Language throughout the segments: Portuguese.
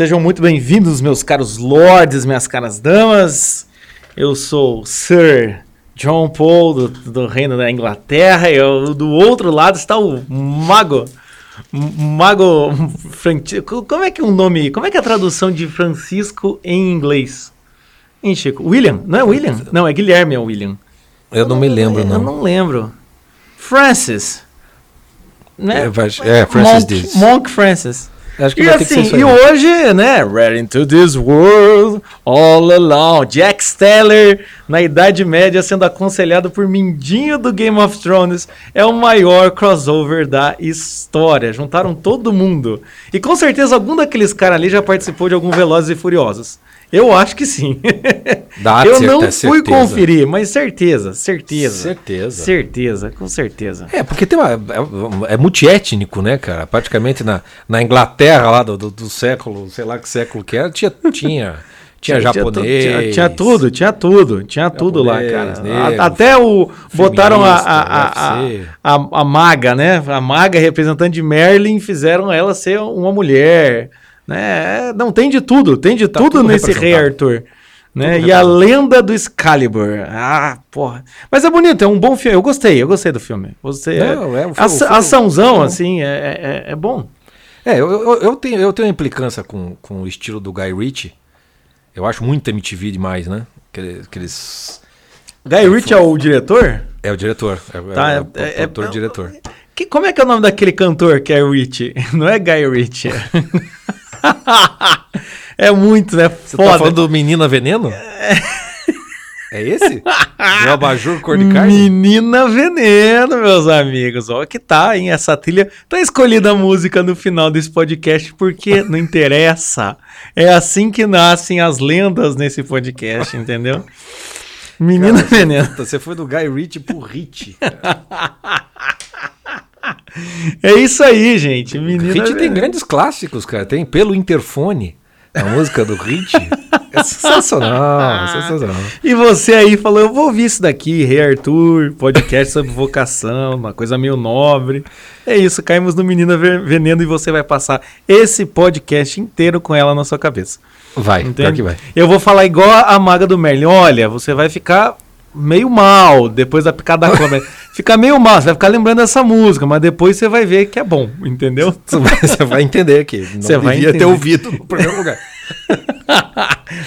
Sejam muito bem-vindos, meus caros lords, minhas caras damas. Eu sou Sir John Paul, do, do Reino da Inglaterra, e eu, do outro lado está o Mago. Mago. Como é que é o nome? Como é que é a tradução de Francisco em inglês? Hein, Chico? William? Não é William? Não, é Guilherme, é William. Eu não me lembro, não. Eu não lembro. Francis. Né? É, é Francis Monk, Monk Francis. Acho que e vai assim, ter que ser isso e hoje, né, Right into this world, all along, Jack Steller, na Idade Média, sendo aconselhado por Mindinho do Game of Thrones, é o maior crossover da história. Juntaram todo mundo. E com certeza algum daqueles caras ali já participou de algum Velozes e Furiosos. Eu acho que sim. Dá Eu não é fui certeza. conferir, mas certeza, certeza. Certeza. Certeza, com certeza. É, porque tem uma, é, é multiétnico, né, cara? Praticamente na, na Inglaterra lá do, do, do século, sei lá que século que era, tinha, tinha, tinha japonês. Tinha, tinha tudo, tinha tudo, tinha tudo lá, cara. Japonês, negro, Até o. Botaram a, a, a, a, a, maga, né? A maga representante de Merlin, fizeram ela ser uma mulher. Né? Não, tem de tudo, tem de Tá tudo, tudo nesse Rei. Arthur. Né? E a lenda do Excalibur. Ah, porra. Mas é bonito, é um bom filme. Eu gostei, eu gostei do filme. Você, Não, é um filme- aça- filme- açãozão, filme- assim, é, é, é bom. É, eu, eu, eu tenho, eu tenho uma implicância com, com o estilo do Guy Ritchie. Eu acho muito MTV demais, né? Aqueles. aqueles- Guy Ritchie é o diretor? É o diretor. É, Tá, é, é- o é- produtor é- diretor. Que, como é que é o nome daquele cantor que é Ritchie? Não é Guy Ritchie. é muito, né? Você Foda. tá falando do Menina Veneno? É esse? o abajur cor de carne? Menina Veneno, meus amigos. Ó, que tá, hein? Essa trilha. Tá escolhida a música no final desse podcast porque não interessa. É assim que nascem as lendas nesse podcast, entendeu? Menina Veneno. Puta, Você foi do Guy Ritchie pro Ritchie. É isso aí, gente. Menina Ritchie tem grandes clássicos, cara. Tem Pelo Interfone, a música do Ritchie. É sensacional, sensacional. E você aí falou, eu vou ouvir isso daqui, Rei Arthur, podcast sobre vocação, uma coisa meio nobre. É isso, caímos no Menina Ve- Veneno e você vai passar esse podcast inteiro com ela na sua cabeça. Vai, Entende? que vai. Eu vou falar igual a maga do Merlin. Olha, você vai ficar meio mal depois da picada da cobra. Fica meio mal, você vai ficar lembrando dessa música, mas depois você vai ver que é bom, entendeu? Você vai, entender que não Você vai ter ouvido no primeiro lugar.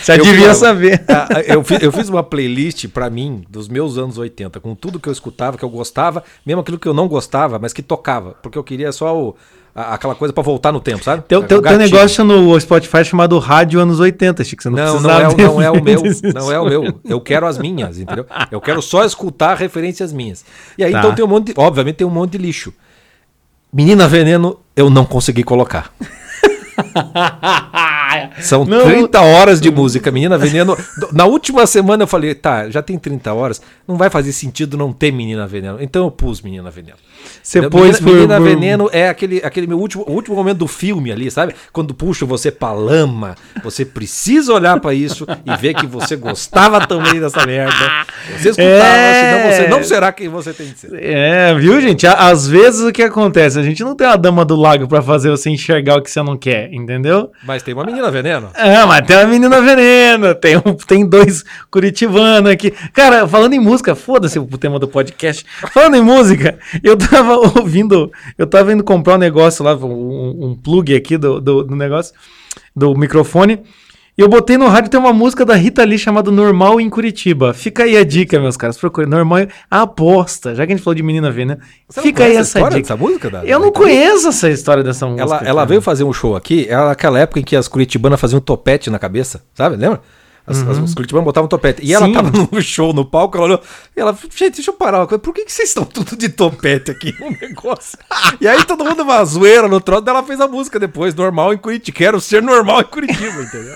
Você Eu devia saber. Ah, ah, Eu fiz, eu fiz uma playlist pra mim dos meus anos 80, com tudo que eu escutava, que eu gostava, mesmo aquilo que eu não gostava, mas que tocava, porque eu queria só o- aquela coisa pra voltar no tempo, sabe? Tem, tem, tem um negócio no Spotify chamado Rádio Anos 80, Chico. Você não, Não, não é, o- não é o meu, não é o meu. Eu quero as minhas, entendeu? Eu quero só escutar referências minhas. E aí Tá. então tem um monte, de, obviamente tem um monte de lixo. Menina Veneno, eu não consegui colocar. São Não. 30 horas de música, Menina Veneno. Na última semana eu falei, tá, já tem 30 horas, não vai fazer sentido não ter Menina Veneno. Então eu pus Menina Veneno. Você Entendeu? pôs Menina, Menina por- Veneno é aquele, aquele meu último, último momento do filme ali, sabe? Quando puxa você pra lama, você precisa olhar pra isso e ver que você gostava também dessa merda. Você escutava, É. senão você não será quem você tem que ser. É, viu, gente? Às vezes o que acontece? A gente não tem a dama do lago pra fazer você enxergar o que você não quer, entendeu? Mas tem uma menina veneno. É, mas tem a menina veneno, tem, um, tem dois curitibanos aqui. Cara, falando em música, foda-se o tema do podcast. Falando em música, eu tava ouvindo, eu tava indo comprar um negócio lá, um, um plug aqui do, do, do negócio, do microfone. E eu botei no rádio, tem uma música da Rita Lee chamada Normal em Curitiba. Fica aí a dica, meus caras. Procure. Normal em- a aposta. Já que a gente falou de menina veneno, Você não fica aí essa dica. dessa música? Da, Eu não conheço essa história dessa música. Ela, ela veio fazer um show aqui, era aquela época em que as curitibanas faziam topete na cabeça, sabe? Lembra? As, as- os curitibanos botavam topete. E ela Uhum. Sim. tava no show, no palco, ela olhou. E ela, gente, deixa eu parar uma coisa. Por que, que vocês estão tudo de topete aqui no negócio? e aí todo mundo uma zoeira no troço, daí ela fez a música depois, normal em Curitiba. Quero ser normal em Curitiba, entendeu?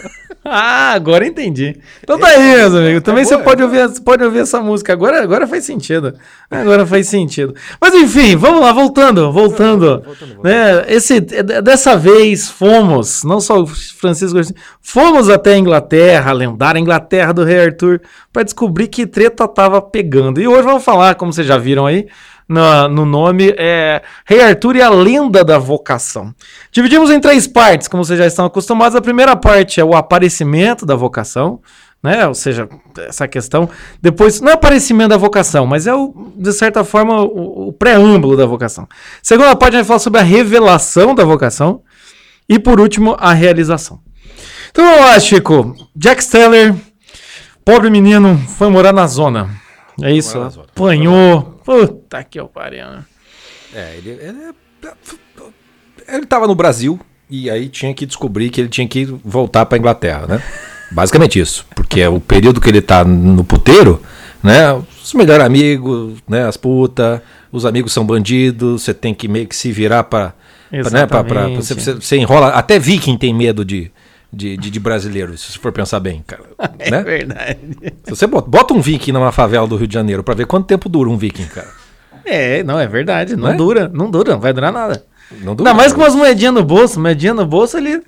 Ah, agora entendi. Então tá aí, meus amigos. Também você pode, é ouvir, pode ouvir essa música. Agora, agora faz sentido. Agora faz sentido. Mas enfim, vamos lá, voltando, voltando. Né, esse, d- dessa vez fomos, não só o Francisco, fomos até a Inglaterra, a lendária Inglaterra do Rei Arthur, para descobrir que treta tava pegando. E hoje vamos falar, como vocês já viram aí, no, no nome, é Rei Arthur e a Lenda da Vocação. Dividimos em três partes, como vocês já estão acostumados. A primeira parte é o aparecimento da vocação, né? Ou seja, essa questão. Depois, não é aparecimento da vocação, mas é, o, de certa forma, o, o preâmbulo da vocação. Segunda parte, a gente vai falar sobre a revelação da vocação. E por último, a realização. Então vamos lá, Chico. Jack Steller, pobre menino, foi morar na zona. É isso? zona. Apanhou. Puta que eu pariu. né? É, ele, ele, ele tava no Brasil e aí tinha que descobrir que ele tinha que voltar pra Inglaterra, né? Basicamente isso. Porque é o período que ele tá no puteiro, né? Os melhores amigos, né? As putas, os amigos são bandidos, você tem que meio que se virar pra. pra, né? pra, pra- você- você enrola. Até Viking tem medo de, de, de, de brasileiro, se você for pensar bem, cara. É né? verdade. Se você bota, bota um Viking numa favela do Rio de Janeiro pra ver quanto tempo dura um Viking, cara. É, não, é verdade. Não, Não é? dura, não dura, não vai durar nada. Não dura. Ainda mais com umas moedinhas no bolso. Moedinha no bolso, ele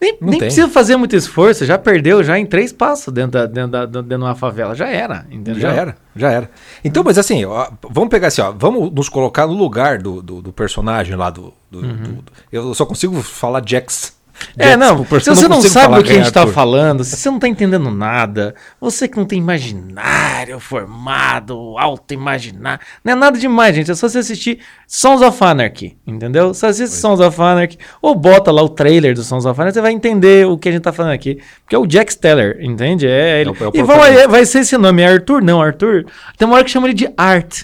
nem, nem precisa fazer muito esforço. Já perdeu já em três passos dentro, da, dentro, da, dentro de uma favela. Já era, entendeu? Já era, já era. Então, mas assim, ó, vamos pegar assim, ó, vamos nos colocar no lugar do, do, do personagem lá do, do- do- do- Eu só consigo falar Jax. É, não, o se você não consigo sabe do que a gente Rei tá Arthur. falando, se você não tá entendendo nada, você que não tem imaginário formado, auto-imaginar, não é nada demais, gente, é só você assistir Sons of Anarchy, entendeu? Você assiste Sons of Anarchy, ou bota lá o trailer do Sons of Anarchy, você vai entender o que a gente tá falando aqui, porque é o Jack Steller, entende? É ele. É o- é o e vai, vai ser esse nome, é Arthur? Não, Arthur, tem uma hora que chama ele de Art.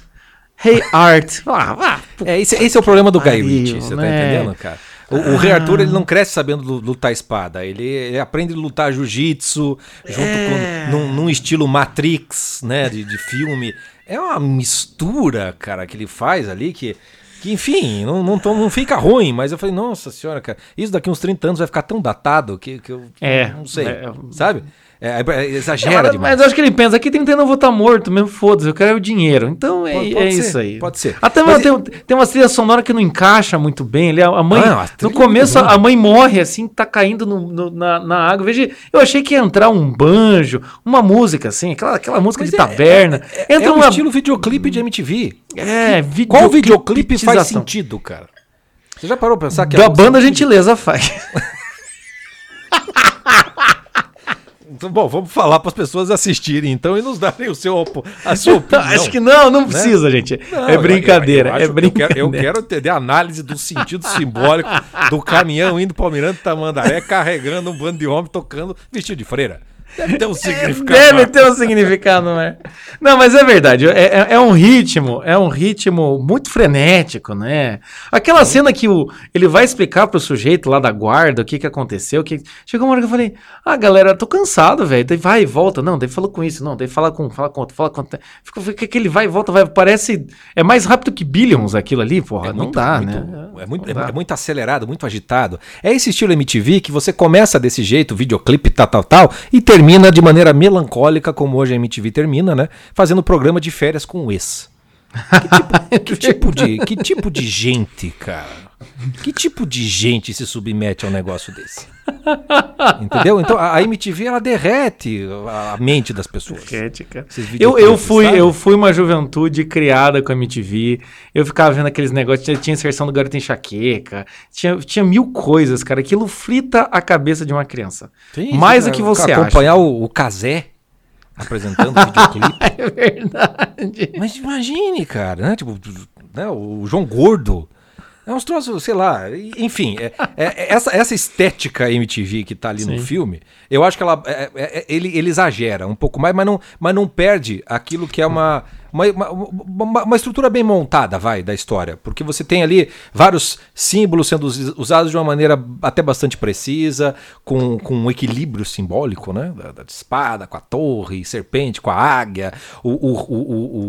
Hey Art. Ah, vá, É, esse, esse é o problema do Guy Ritchie, você tá né? entendendo, cara? O, o Rei Arthur, ele não cresce sabendo lu- lutar espada. Ele, ele aprende a lutar jiu-jitsu junto É. com num, num estilo Matrix, né, de, de filme. É uma mistura, cara, que ele faz ali que que enfim, não, não, tô- não fica ruim, mas eu falei, nossa senhora, cara, isso daqui uns 30 anos vai ficar tão datado que, que eu É, não sei, é. sabe? É, é- exagera É, mas, demais. mas eu acho que ele pensa, aqui 30 anos eu vou estar morto mesmo, foda-se, eu quero é o dinheiro. Então é, Pode- é pode ser, isso aí. pode ser. Até Mas tem, tem uma trilha sonora que não encaixa muito bem. Ele, a mãe, Ah, no é começo, a mãe morre assim, tá caindo no- no- na, na água. Veja, eu achei que ia entrar um banjo, uma música assim, aquela, aquela música Mas de é- taberna. É, Entra um uma. estilo videoclipe de MTV. É, Qual videoclipe faz sentido, cara? Você já parou pra pensar que Da a banda Gentileza faz. Então, bom, vamos falar para as pessoas assistirem então e nos darem o seu a sua opinião. Acho que não, não precisa, gente. Não, é eu- brincadeira, eu- eu é acho- brincadeira. Eu quero, eu quero entender a análise do sentido simbólico do caminhão indo para Almirante Tamandaré carregando um bando de homem tocando vestido de freira. Deve ter um significado. Deve maior. ter um significado, não é? Não, mas é verdade. É, é- é um ritmo, é um ritmo muito frenético, né? Aquela cena que o, ele vai explicar pro sujeito lá da guarda o que que aconteceu. Que... Chegou uma hora que eu falei, ah, galera, tô cansado, velho. Daí vai e volta. Não, daí falou com isso, não. Daí fala com, fala com outro, fala com outro. Fica que ele vai e volta, vai. Parece. É mais rápido que Billions aquilo ali, porra. não dá, muito- né? É muito, dá. é muito acelerado, muito agitado. É esse estilo MTV que você começa desse jeito, videoclipe, tal, tal, tal, e termina de maneira melancólica, como hoje a MTV termina, né? Fazendo programa de férias com o ex. Que tipo de, que tipo de gente, cara? Que tipo de gente se submete a um negócio desse? Entendeu? Então a MTV ela derrete a mente das pessoas. Ética. Esses Eu, eu, fui, sabe? eu fui uma juventude criada com a MTV. Eu ficava vendo aqueles negócios. Tinha, tinha inserção do Garoto Enxaqueca. Tinha, tinha mil coisas, cara. Aquilo frita a cabeça de uma criança. Sim, Mais do que você Acompanhar o, o Casé apresentando o videoclipe. acha. É verdade. Mas imagine, cara, né? Tipo, né? o João Gordo. É uns troços, sei lá, enfim, é- é- é essa, essa estética MTV que tá ali no Sim. filme, eu acho que ela, é- é- é- ele, ele exagera um pouco mais, mas não, mas não perde aquilo que é uma, uma, uma, uma- estrutura bem montada, vai, da história. Porque você tem ali vários símbolos sendo us- usados de uma maneira até bastante precisa, com, com um equilíbrio simbólico, né? Da, da espada, com a torre, serpente, com a águia, o, o, o,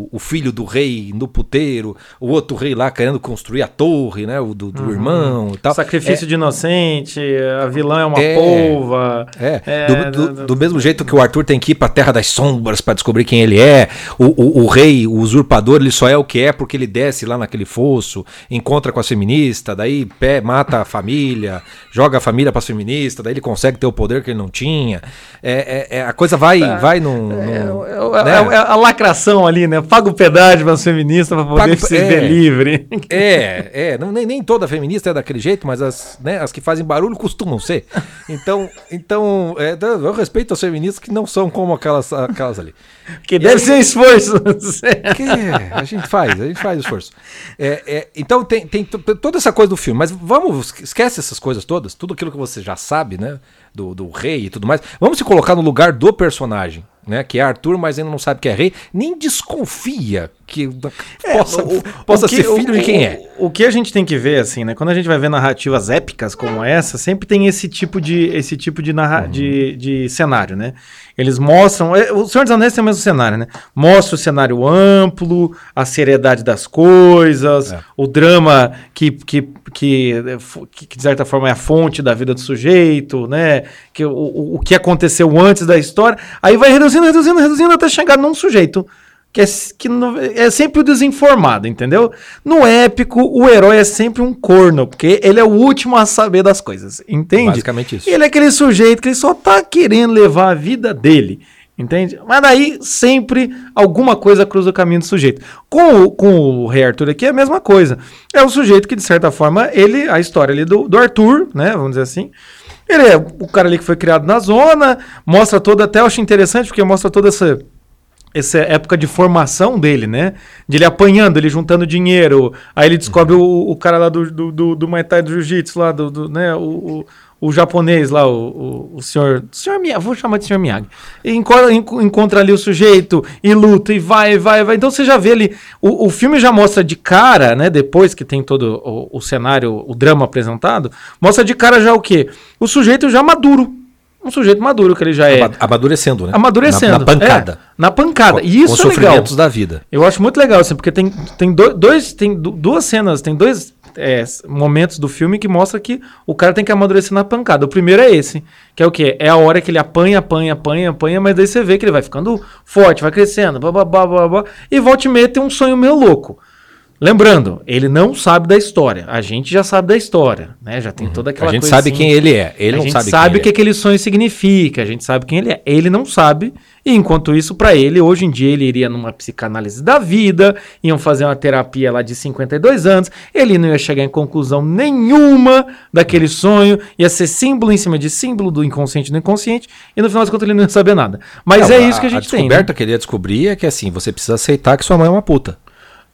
o, o filho do rei no puteiro, o outro rei lá querendo construir a torre, né? O do, do irmão e tal. Sacrifício de inocente, a vilã é uma É. polva. É, É, do, do- do- mesmo jeito que o Arthur tem que ir pra Terra das Sombras pra descobrir quem ele é, o, o, o rei rei, o usurpador, ele só é o que é porque ele desce lá naquele fosso, encontra com a feminista, daí pé, mata a família, joga a família para as feministas, daí ele consegue ter o poder que ele não tinha. É, é- é- a coisa vai, vai num. num- É, né? é- é a lacração ali, né? Paga o pedágio para as feministas para poder Paga o- se é. ver livre. É, é, não, nem, nem toda feminista é daquele jeito, mas as, né, as que fazem barulho costumam ser. Então, então é, eu respeito as feministas que não são como aquelas, aquelas ali. Que deve ser um esforço. Que a gente faz, a gente faz esforço. É, é, então tem, tem to- toda essa coisa do filme, mas vamos, esquece essas coisas todas, tudo aquilo que você já sabe, né? Do, do rei e tudo mais. Vamos se colocar no lugar do personagem, né? Que é Arthur, mas ainda não sabe que é rei, nem desconfia que possa, o- possa o que- ser filho o- de quem é. O que a gente tem que ver, assim, né? Quando a gente vai ver narrativas épicas como essa, sempre tem esse tipo de, esse tipo de, narra de, de cenário, né? Eles mostram. é, O Senhor dos Anéis tem o mesmo cenário, né? Mostra o cenário amplo, a seriedade das coisas, É. o drama que, que, que, que, que, de certa forma, é a fonte da vida do sujeito, né? Que, o, o, o que aconteceu antes da história. Aí vai reduzindo, reduzindo, reduzindo até chegar num sujeito que é, que é sempre o desinformado, entendeu? No épico, o herói é sempre um corno, porque ele é o último a saber das coisas, entende? Basicamente isso. Ele é aquele sujeito que ele só tá querendo levar a vida dele, entende? Mas daí sempre alguma coisa cruza o caminho do sujeito. Com o, com o Rei Arthur aqui é a mesma coisa. É o sujeito que, de certa forma, ele, a história ali do, do Arthur, né, vamos dizer assim, ele é o cara ali que foi criado na zona, mostra toda, até eu acho interessante, porque mostra toda essa essa época de formação dele, né? De ele apanhando, ele juntando dinheiro. Aí ele descobre o, o cara lá do, do, do, do Muay Thai do Jiu-Jitsu, lá, do, do, né? O, o, o japonês lá, o, o, o senhor. senhor Miyagi, vou chamar de senhor Miyagi. Encontra, enco- encontra ali o sujeito e luta, e vai, vai, vai. Então você já vê ali. O, o filme já mostra de cara, né? Depois que tem todo o, o cenário, o drama apresentado, mostra de cara já o quê? O sujeito já maduro. Um sujeito maduro que ele já é. Ama- Amadurecendo, né? Amadurecendo. Na, na pancada. É, na pancada. Com- E isso com os é legal. sofrimentos da vida. Eu acho muito legal, assim, porque tem, tem do- dois, tem du- duas cenas, tem dois é, momentos do filme que mostra que o cara tem que amadurecer na pancada. O primeiro é esse, que é o quê? É a hora que ele apanha, apanha, apanha, apanha, mas daí você vê que ele vai ficando forte, vai crescendo, blá, blá, blá, blá, blá, e volta e meia tem um sonho meio louco. Lembrando, ele não sabe da história. A gente já sabe da história, né? Já tem toda aquela Uhum. A gente coisa sabe quem ele é. Ele a não gente sabe, sabe, o que é. aquele sonho significa, a gente sabe quem ele é. Ele não sabe, e enquanto isso, pra ele, hoje em dia, ele iria numa psicanálise da vida, iam fazer uma terapia lá de 52 anos, ele não ia chegar em conclusão nenhuma daquele sonho, ia ser símbolo em cima de símbolo do inconsciente e do inconsciente, e no final das contas ele não ia saber nada. Mas Não, é isso que a gente tem. né? descoberta que ele ia descobrir é que assim, você precisa aceitar que sua mãe é uma puta.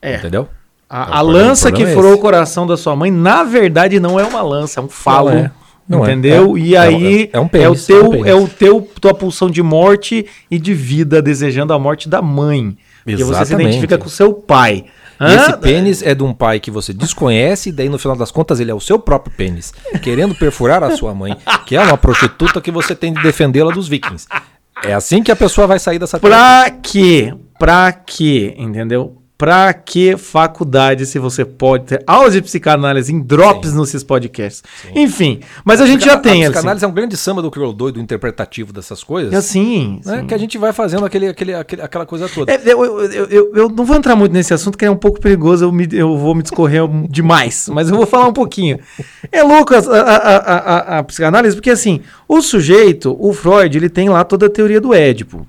É. Entendeu? A, É, a problema- lança que é furou esse. o coração da sua mãe, na verdade, não é uma lança, é um falo. é. Não é. entendeu? É. E É um- aí é um é, pênis, o teu, é um é, o teu tua pulsão de morte e de vida, desejando a morte da mãe. Porque você se Exatamente. identifica com o seu pai. E Hã? esse pênis é de um pai que você desconhece, e daí no final das contas ele é o seu próprio pênis, querendo perfurar a sua mãe, que é uma prostituta que você tem de defendê-la dos vikings. É assim que a pessoa vai sair dessa Pra quê? Pra quê? Entendeu? Pra que faculdade se você pode ter aulas de psicanálise em drops nesses podcasts? Enfim, mas a gente já tem, A assim. psicanálise é um grande samba do crioulo doido interpretativo dessas coisas. Assim, né, sim. Que a gente vai fazendo aquele, aquele, aquele- aquela coisa toda. É, eu, eu, eu, eu- não vou entrar muito nesse assunto, que é um pouco perigoso, eu, me- eu vou me discorrer demais, mas eu vou falar um pouquinho. É louco a, a, a, a- a psicanálise, porque assim, o sujeito, o Freud, ele tem lá toda a teoria do Édipo.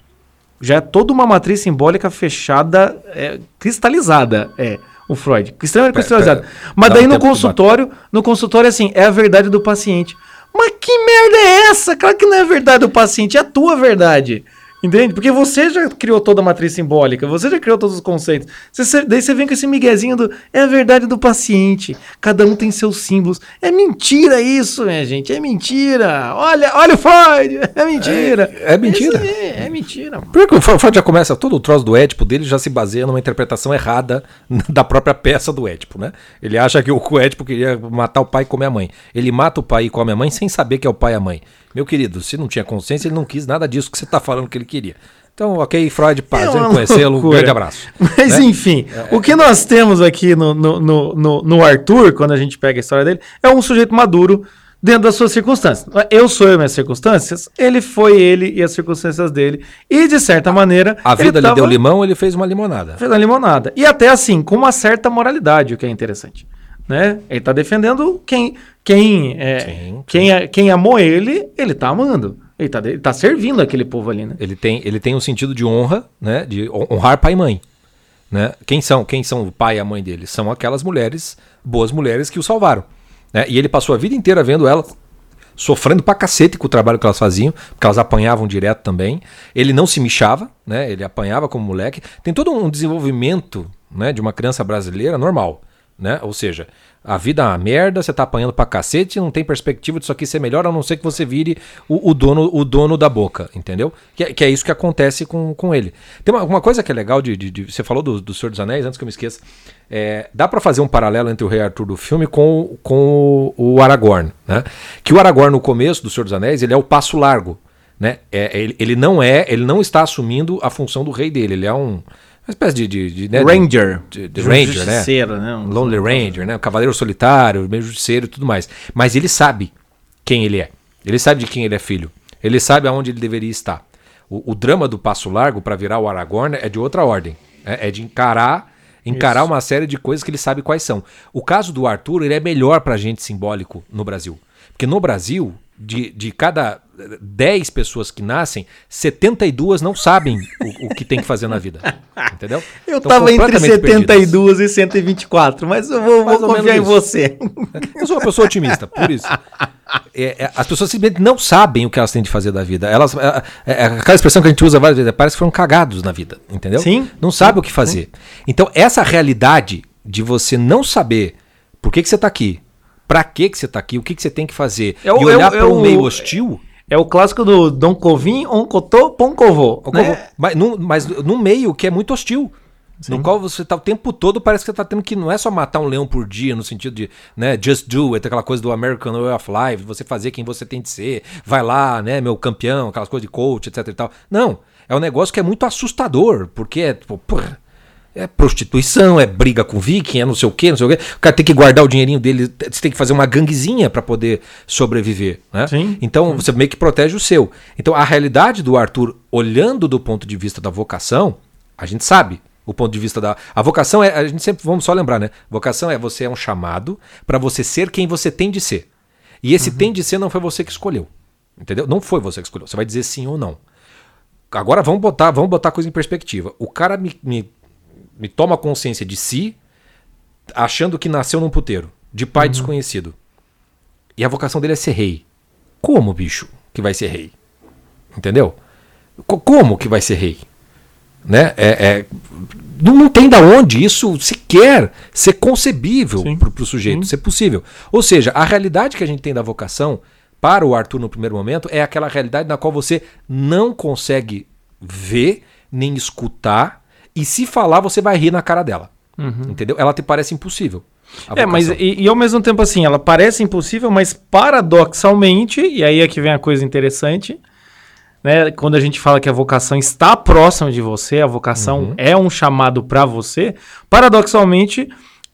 Já é toda uma matriz simbólica fechada, é, cristalizada, é, o Freud. Extremamente Pera, cristalizada. pera. Mas daí um no consultório, no consultório, assim, é a verdade do paciente. Mas que merda é essa? Claro que não é a verdade do paciente, é a tua verdade. Entende? Porque você já criou toda a matriz simbólica, você já criou todos os conceitos. Você- daí você vem com esse miguezinho do. É a verdade do paciente. Cada um tem seus símbolos. É mentira isso, minha gente. É mentira. Olha, olha o Freud. É mentira. É- é mentira. Aí, é mentira. mano. Porque o Freud já começa, todo o troço do Édipo dele já se baseia numa interpretação errada da própria peça do Édipo, né? Ele acha que o o Édipo queria matar o pai e comer a mãe. Ele mata o pai e come a mãe sem saber que é o pai e a mãe. Meu querido, se não tinha consciência, ele não quis nada disso que você tá falando que ele queria. Então, ok, Freud, prazer É em uma conhecê-lo, um grande abraço. Mas né? enfim, o que nós temos aqui no, no, no, no- Arthur, quando a gente pega a história dele, é um sujeito maduro, dentro das suas circunstâncias. Eu sou eu minhas circunstâncias, ele foi ele e as circunstâncias dele. E de certa maneira. A vida ele lhe deu tava- limão, ele fez uma limonada. fez a limonada. E até assim, com uma certa moralidade, o que é interessante. Né? Ele tá defendendo quem quem é, Sim. quem, é- quem amou ele, ele tá amando. Ele tá, ele tá servindo aquele povo ali, né? Ele tem, ele tem um sentido de honra, né? De hon- honrar pai e mãe. Né? Quem são? Quem são o pai e a mãe dele? São aquelas mulheres, boas mulheres que o salvaram. né? E ele passou a vida inteira vendo elas sofrendo pra cacete com o trabalho que elas faziam, porque elas apanhavam direto também. Ele não se michava, né? Ele apanhava como moleque. Tem todo um desenvolvimento, né, de uma criança brasileira normal, né? Ou seja, a vida é uma merda, você tá apanhando pra cacete, não tem perspectiva disso aqui ser melhor, a não ser que você vire o, o dono, o dono da boca, entendeu? Que, é- que é isso que acontece com, com ele. Tem uma, uma coisa que é legal de, de- de- Você falou do, do Senhor dos Anéis, antes que eu me esqueça. É, dá pra fazer um paralelo entre o Rei Arthur do filme com, com o, o Aragorn, né? Que o Aragorn, no começo do Senhor dos Anéis, ele é o passo largo, né? É, ele, ele não é, ele não está assumindo a função do rei dele, ele é um... Uma espécie de... de, de, né, de- Ranger. de- de Ranger, né? Né? Um- Lonely Ranger, né? O Cavaleiro Solitário, meio justiceiro e tudo mais. Mas ele sabe quem ele é. Ele sabe de quem ele é filho. Ele sabe aonde ele deveria estar. O, o drama do Passo Largo para virar o Aragorn é de outra ordem. É, é de encarar encarar uma série de coisas que ele sabe quais são. O caso do Arthur ele é melhor pra gente simbólico no Brasil. Porque no Brasil, de, de cada 10 pessoas que nascem, 72 não sabem o, o que tem que fazer na vida. Entendeu? Eu Estão tava entre completamente perdidas. 72 e 124, mas eu vou, Mais vou ou confiar em você. Eu sou uma pessoa otimista, por isso. É, é, as pessoas simplesmente não sabem o que elas têm de fazer da vida. Elas, é, é, é aquela expressão que a gente usa várias vezes, parece que foram cagados na vida, entendeu? Sim. Não sabe o que fazer. Então, essa realidade de você não saber por que, que você está aqui, pra que, que você está aqui, o que, que você tem que fazer, É e olhar é para é um meio hostil, É o clássico do Dom Covim, Oncotô, Poncovô. né? mas, num, mas num meio que é muito hostil. No qual você tá o tempo todo, parece que você tá tendo que não é só matar um leão por dia, no sentido de, né, just do it, aquela coisa do American Way of Life, você fazer quem você tem de ser, vai lá, né, meu campeão, aquelas coisas de coach, etc e tal. Não, é um negócio que é muito assustador, porque é, tipo, porra, é prostituição, é briga com viking, é não sei o quê, não sei o quê. O cara tem que guardar o dinheirinho dele, você tem que fazer uma ganguezinha pra poder sobreviver, né? Sim. Então você meio que protege o seu. Então a realidade do Arthur, olhando do ponto de vista da vocação, a gente sabe o ponto de vista da. A vocação é. A gente sempre vamos só lembrar, né? Vocação é você é um chamado pra você ser quem você tem de ser. E esse tem de ser não foi você que escolheu. Entendeu? Não foi você que escolheu. Você vai dizer sim ou não. Agora vamos botar, vamos botar a coisa em perspectiva. O cara me, me, me toma consciência de si, achando que nasceu num puteiro, de pai desconhecido. E a vocação dele é ser rei. Como, bicho, que vai ser rei? Entendeu? Co- como que vai ser rei? Né? É, é- não, não tem da onde isso sequer ser concebível Sim. para o sujeito, ser possível. Ou seja, a realidade que a gente tem da vocação para o Arthur no primeiro momento é aquela realidade na qual você não consegue ver nem escutar e se falar você vai rir na cara dela. Entendeu? Ela te parece impossível. É, mas e, e ao mesmo tempo assim, ela parece impossível, mas paradoxalmente, e aí é que vem a coisa interessante, né? Quando a gente fala que a vocação está próxima de você, a vocação Uhum. é um chamado para você, paradoxalmente,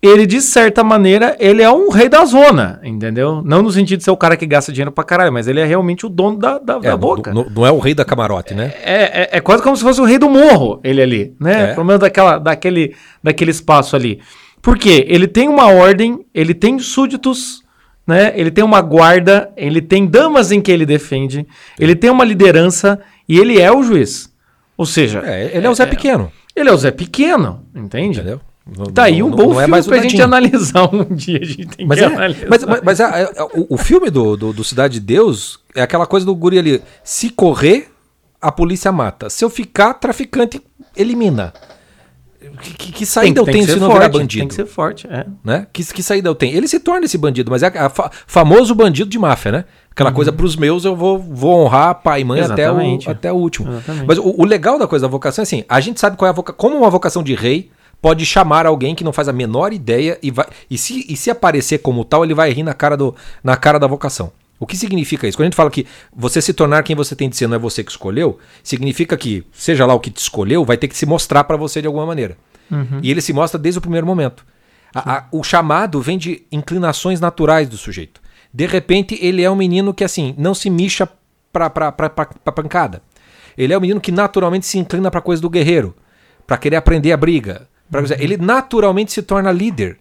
ele de certa maneira, ele é um rei da zona, entendeu? Não no sentido de ser o cara que gasta dinheiro pra caralho, mas ele é realmente o dono da, da, É, da boca. Não, não é o rei da camarote, né? É, é, é quase como se fosse o rei do morro, ele ali, né? É. Pelo menos daquela, daquele, daquele espaço ali. Por quê? Ele tem uma ordem, ele tem súditos, né? Ele tem uma guarda, ele tem damas em que ele defende, ele tem uma liderança e ele é o juiz. Ou seja, É, ele é o Zé Pequeno, ele é o Zé Pequeno, entende? entendeu? Não- Tá aí um não- bom não é filme mais o pra gente analisar um dia. A gente tem Mas, que é, analisar. mas, mas- mas a- a- o, o filme do, do, do Cidade de Deus é aquela coisa do guri ali. Se correr, a polícia mata. Se eu ficar, traficante elimina. Que, que- que saída eu que tenho se não forte, virar bandido? Tem que ser forte, é. né? Que, que saída eu tenho? Ele se torna esse bandido, mas é a, fa- famoso bandido de máfia, né? Aquela coisa pros meus eu vou, vou honrar pai e mãe até o, Uhum. Até o último. Exatamente. Mas o, o legal da coisa da vocação é assim, a gente sabe qual é a vocação, como uma vocação de rei pode chamar alguém que não faz a menor ideia e vai e se, e se aparecer como tal, ele vai rir na cara, do, na cara da vocação. O que significa isso? Quando a gente fala que você se tornar quem você tem de ser não é você que escolheu, significa que, seja lá o que te escolheu, vai ter que se mostrar pra você de alguma maneira. E ele se mostra desde o primeiro momento. A- a- o chamado vem de inclinações naturais do sujeito. De repente, ele é um menino que, assim, não se mixa pra, pra, pra, pra, pra pancada. Ele é um menino que naturalmente se inclina pra coisa do guerreiro, pra querer aprender a briga. Ele naturalmente se torna líder.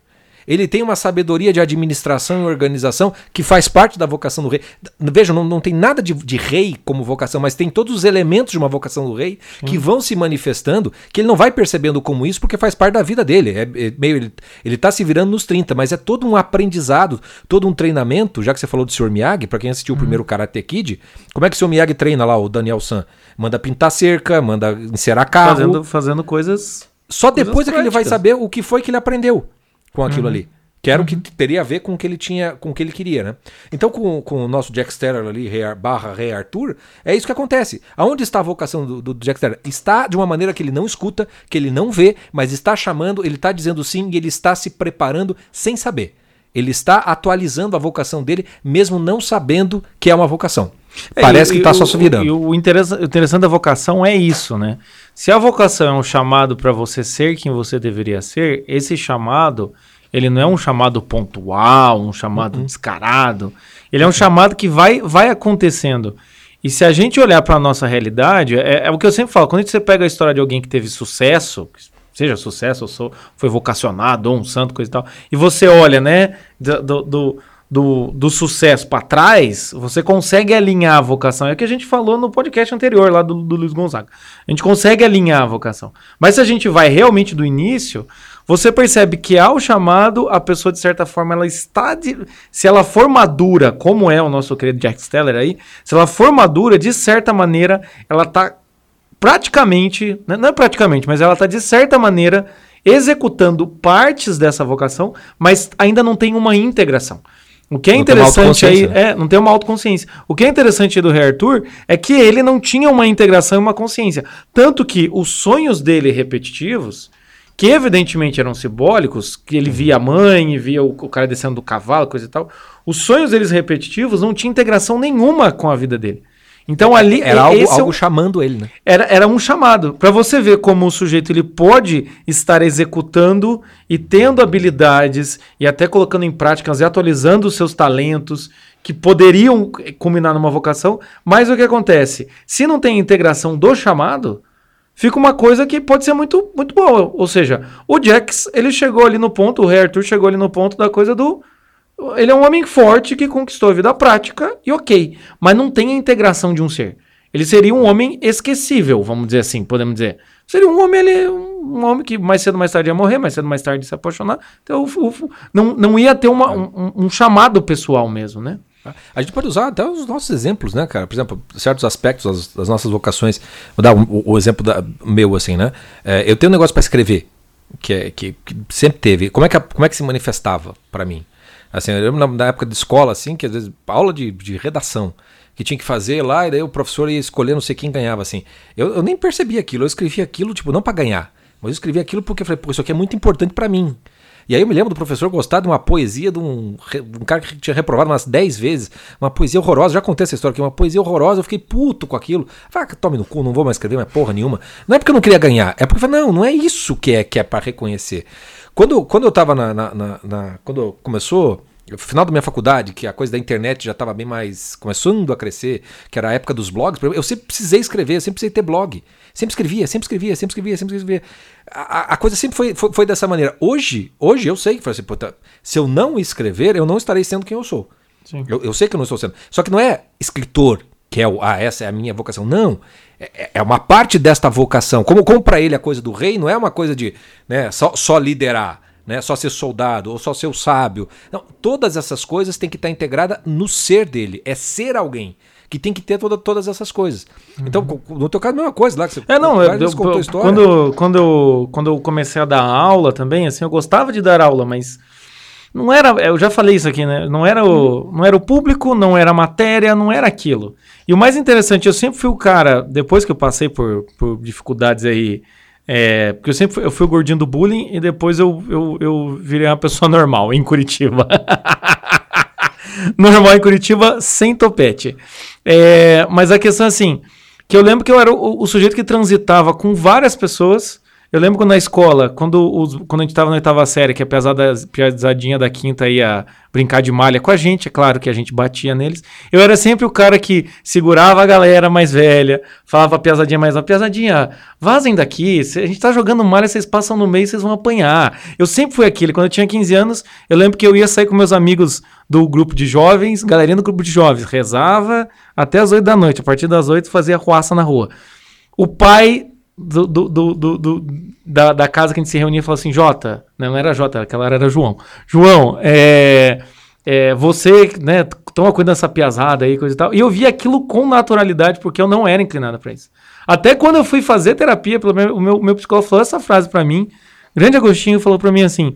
Ele tem uma sabedoria de administração e organização que faz parte da vocação do rei. Vejam, não, não tem nada de, de rei como vocação, mas tem todos os elementos de uma vocação do rei que vão se manifestando, que ele não vai percebendo como isso, porque faz parte da vida dele. É, é meio, ele, ele tá se virando nos 30, mas é todo um aprendizado, todo um treinamento, já que você falou do Sr. Miyagi, para quem assistiu o primeiro Karate Kid, como é que o Sr. Miyagi treina lá, o Daniel San? Manda pintar cerca, manda encerar carro. Fazendo, fazendo coisas. Só depois é que ele vai saber o que foi que ele aprendeu com aquilo Uhum. ali. Que era o que teria a ver com o que ele tinha, com o que ele queria, né? Então, com, com o nosso Jack Steller ali, rei Ar- barra Rei Arthur, é isso que acontece. Aonde está a vocação do, do Jack Steller? Está de uma maneira que ele não escuta, que ele não vê, mas está chamando, ele está dizendo sim e ele está se preparando sem saber. Ele está atualizando a vocação dele, mesmo não sabendo que é uma vocação. Parece É, e- que está só se virando. E o o interessante da vocação é isso, né? Se a vocação é um chamado para você ser quem você deveria ser, esse chamado, ele não é um chamado pontual, um chamado Uhum. descarado. Ele é um chamado que vai, vai acontecendo. E se a gente olhar para a nossa realidade, é, é o que eu sempre falo, quando você pega a história de alguém que teve sucesso, seja sucesso, ou sou- foi vocacionado, ou um santo, coisa e tal, e você olha, né, do, do, do, do- do sucesso para trás, você consegue alinhar a vocação. É o que a gente falou no podcast anterior, lá do, do Luiz Gonzaga. A gente consegue alinhar a vocação. Mas se a gente vai realmente do início, você percebe que ao chamado, a pessoa, de certa forma, ela está. de- se ela for madura, como é o nosso querido Jack Steller aí, se ela for madura, de certa maneira, ela está praticamente, né, não é praticamente, mas ela está de certa maneira executando partes dessa vocação, mas ainda não tem uma integração. O que é Não interessante aí, autoconsciência, é, não tem uma autoconsciência. O que é interessante do Rei Arthur é que ele não tinha uma integração e uma consciência. Tanto que os sonhos dele repetitivos, que evidentemente eram simbólicos, que ele via a mãe, via o, o cara descendo do cavalo, coisa e tal, os sonhos deles repetitivos não tinham integração nenhuma com a vida dele. Então ali Era algo, esse é algo chamando ele, né? era, era um chamado para você ver como o sujeito ele pode estar executando e tendo habilidades e até colocando em práticas e atualizando os seus talentos que poderiam culminar numa vocação, mas o que acontece? Se não tem integração do chamado, fica uma coisa que pode ser muito, muito boa. Ou seja, o Jax, ele chegou ali no ponto, o Rei Arthur chegou ali no ponto da coisa do. Ele é um homem forte que conquistou a vida prática e ok, mas não tem a integração de um ser. Ele seria um homem esquecível, vamos dizer assim, podemos dizer. Seria um homem, ele, um homem que mais cedo ou mais tarde ia morrer, mais cedo ou mais tarde ia se apaixonar. Então, não, não ia ter uma- um, um chamado pessoal mesmo, né? A gente pode usar até os nossos exemplos, né, cara? Por exemplo, certos aspectos das, nossas vocações. Vou dar o, o exemplo da- meu, assim, né? É, eu tenho um negócio para escrever, que, é, que, que sempre teve. Como é que, como é que se manifestava para mim? Assim, eu lembro na, época de escola, assim, que às vezes, aula de, de redação, que tinha que fazer lá, e daí o professor ia escolher não sei quem ganhava, assim. Eu, eu nem percebia aquilo, eu escrevia aquilo, tipo, não para ganhar, mas eu escrevia aquilo porque eu falei, pô, isso aqui é muito importante para mim. E aí eu me lembro do professor gostar de uma poesia de um, um cara que tinha reprovado umas 10 vezes, uma poesia horrorosa, já contei essa história aqui, uma poesia horrorosa, eu fiquei puto com aquilo. Falei, ah, tome no cu, não vou mais escrever mais porra nenhuma. Não é porque eu não queria ganhar, é porque eu falei, não, não é isso que é, que é para reconhecer. Quando, quando eu tava na, na, na- na- Quando começou. no final da minha faculdade, que a coisa da internet já estava bem mais começando a crescer, que era a época dos blogs, eu sempre precisei escrever, eu sempre precisei ter blog. Sempre escrevia, sempre escrevia, sempre escrevia, sempre escrevia. A, a- coisa sempre foi, foi, foi dessa maneira. Hoje, hoje eu sei que assim, puta, se eu não escrever, eu não estarei sendo quem eu sou. Sim. Eu, eu sei que eu não estou sendo. Só que não é escritor, que é o, ah, essa é a minha vocação. Não. É, é uma parte desta vocação. Como, como para ele a coisa do rei não é uma coisa de né, só, só liderar, né, só ser soldado ou só ser o sábio. Não, todas essas coisas têm que estar integradas no ser dele. É ser alguém que tem que ter toda, todas essas coisas. Então, co- no teu caso, a mesma coisa lá que você Uhum. É, não, eu, eu- eu- história. quando, quando, eu, quando eu comecei a dar aula também, assim, eu gostava de dar aula, mas não era, eu já falei isso aqui, né? Não era o, não era o público, não era a matéria, não era aquilo. E o mais interessante, eu sempre fui o cara, depois que eu passei por, por dificuldades aí, é, porque eu sempre fui, eu fui o gordinho do bullying e depois eu, eu, eu virei uma pessoa normal em Curitiba. normal em Curitiba sem topete. É, mas a questão é assim, que eu lembro que eu era o, o sujeito que transitava com várias pessoas Eu lembro quando na escola, quando, os, quando a gente tava na oitava série, que a pesada, pesadinha da quinta ia brincar de malha com a gente, é claro que a gente batia neles. Eu era sempre o cara que segurava a galera mais velha, falava pesadinha mais, a pesadinha, vazem daqui, a gente tá jogando malha, vocês passam no meio, vocês vão apanhar. Eu sempre fui aquele, quando eu tinha 15 anos, eu lembro que eu ia sair com meus amigos do grupo de jovens, galerinha do grupo de jovens, rezava até as 8 da noite, a partir das 8 fazia ruaça na rua. O pai do, do, do, do, da, da casa que a gente se reunia e falou assim: Jota, né, não era Jota, aquela era João. João, é, é, você, né, toma cuidado dessa piazada aí, coisa e tal. E eu vi aquilo com naturalidade, porque eu não era inclinado para isso. Até quando eu fui fazer terapia, pelo meu, o meu, meu psicólogo falou essa frase para mim. Grande Agostinho falou para mim assim: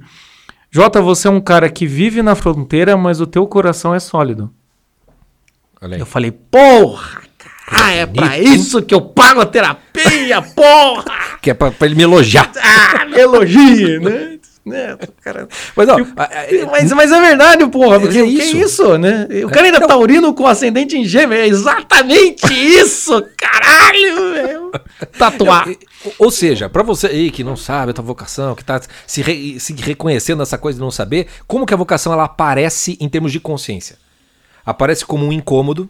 Jota, você é um cara que vive na fronteira, mas o teu coração é sólido. Eu falei, porra, ah, é pra isso que eu pago a terapia, porra! Que é pra, pra ele me elogiar. Ah, me elogie, né? né? Cara, mas, ó, mas, mas, é verdade, porra. Porque é isso. que isso, né? O cara ainda é, taurino com ascendente em gêmeo. É exatamente isso, caralho, velho. Tatuar. Ou seja, para você aí que não sabe a tua vocação, que tá se, re, se reconhecendo nessa coisa de não saber, como que a vocação ela aparece em termos de consciência? Aparece como um incômodo,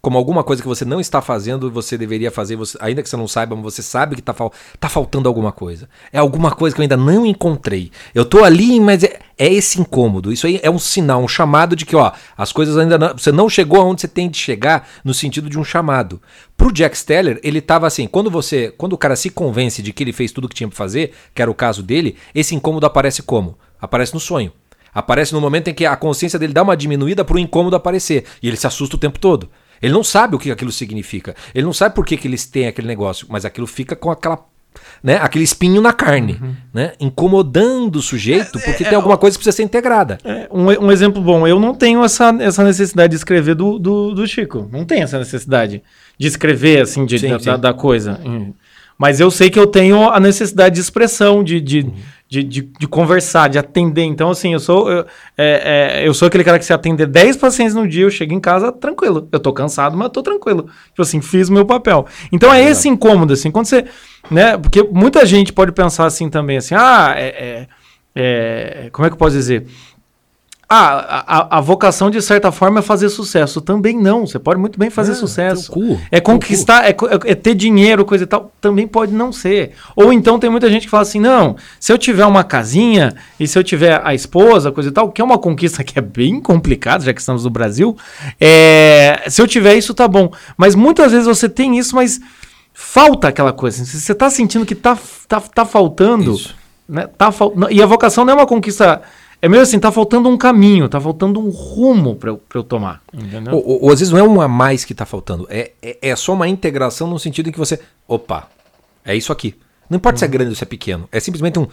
como alguma coisa que você não está fazendo você deveria fazer, você, ainda que você não saiba, mas você sabe que está fal, tá faltando alguma coisa. É alguma coisa que eu ainda não encontrei. Eu estou ali, mas é, é, esse incômodo. Isso aí é um sinal, um chamado de que, ó, as coisas ainda não, você não chegou aonde você tem de chegar no sentido de um chamado. Pro Jack Steller, ele estava assim, quando você, quando o cara se convence de que ele fez tudo o que tinha para fazer, que era o caso dele, esse incômodo aparece como? Aparece no sonho. Aparece no momento em que a consciência dele dá uma diminuída para o incômodo aparecer. E ele se assusta o tempo todo. Ele não sabe o que aquilo significa. Ele não sabe por que, que eles têm aquele negócio, mas aquilo fica com aquela né, aquele espinho na carne, uhum. né, incomodando o sujeito é, porque é, tem alguma coisa que precisa ser integrada. É, um, um, exemplo bom, eu não tenho essa, essa necessidade de escrever do, do, do Chico, não tenho essa necessidade de escrever assim de, sim, da, sim. Da, coisa. Mas eu sei que eu tenho a necessidade de expressão, de, de, uhum de, de, de, conversar, de atender. Então, assim, eu sou eu, é, é, eu sou aquele cara que se atender 10 pacientes no dia, eu chego em casa tranquilo. Eu tô cansado, mas tô tranquilo. Tipo assim, fiz o meu papel. Então é, é esse incômodo, assim, quando você. Né, porque muita gente pode pensar assim também, assim, ah, é, é, é como é que eu posso dizer? Ah, a, a, vocação, de certa forma, é fazer sucesso. Também não. Você pode muito bem fazer é, sucesso. É conquistar, é, é, ter dinheiro, coisa e tal. Também pode não ser. Ou então tem muita gente que fala assim: não, se eu tiver uma casinha e se eu tiver a esposa, coisa e tal, que é uma conquista que é bem complicada, já que estamos no Brasil. É, se eu tiver isso, tá bom. Mas muitas vezes você tem isso, mas falta aquela coisa. Se você está sentindo que tá, tá, tá faltando. Isso. Né, tá fal... E a vocação não é uma conquista é meio assim, tá faltando um caminho, tá faltando um rumo para eu, eu tomar. Entendeu? Ou, ou, ou, às vezes não é um a mais que tá faltando, é, é, é, só uma integração no sentido em que você. Opa, é isso aqui. Não importa uhum. se é uhum. grande ou se é pequeno, é simplesmente um.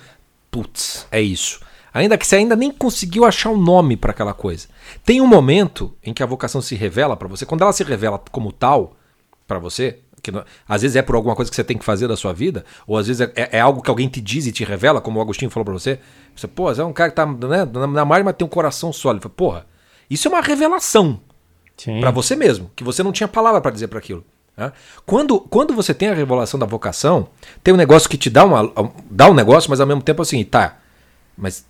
Putz, é isso. Ainda que você ainda nem conseguiu achar um nome para aquela coisa. Tem um momento em que a vocação se revela para você. Quando ela se revela como tal para você, que não, às vezes é por alguma coisa que você tem que fazer da sua vida, ou às vezes é, é, é algo que alguém te diz e te revela, como o Agostinho falou para você. Você, pô, você é um cara que tá né, na, na margem, mas tem um coração sólido. Porra, isso é uma revelação para você mesmo, que você não tinha palavra para dizer para aquilo. Né? Quando, quando você tem a revelação da vocação, tem um negócio que te dá, uma, dá um negócio, mas ao mesmo tempo assim, tá, mas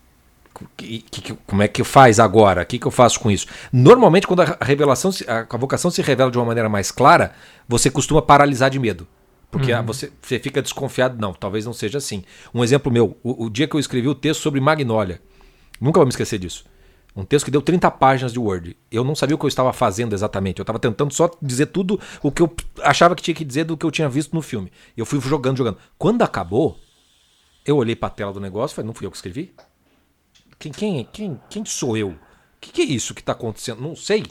que, que, como é que faz agora? O que, que eu faço com isso? Normalmente, quando a revelação, a, vocação se revela de uma maneira mais clara, você costuma paralisar de medo. Porque uhum. você, você fica desconfiado. Não, talvez não seja assim. Um exemplo meu, o, o, dia que eu escrevi o texto sobre Magnólia, nunca vou me esquecer disso. Um texto que deu 30 páginas de Word. Eu não sabia o que eu estava fazendo exatamente. Eu estava tentando só dizer tudo o que eu achava que tinha que dizer do que eu tinha visto no filme. Eu fui jogando, jogando. Quando acabou, eu olhei para a tela do negócio e falei, não fui eu que escrevi? Quem, quem, quem, quem sou eu? O que, que é isso que está acontecendo? Não sei.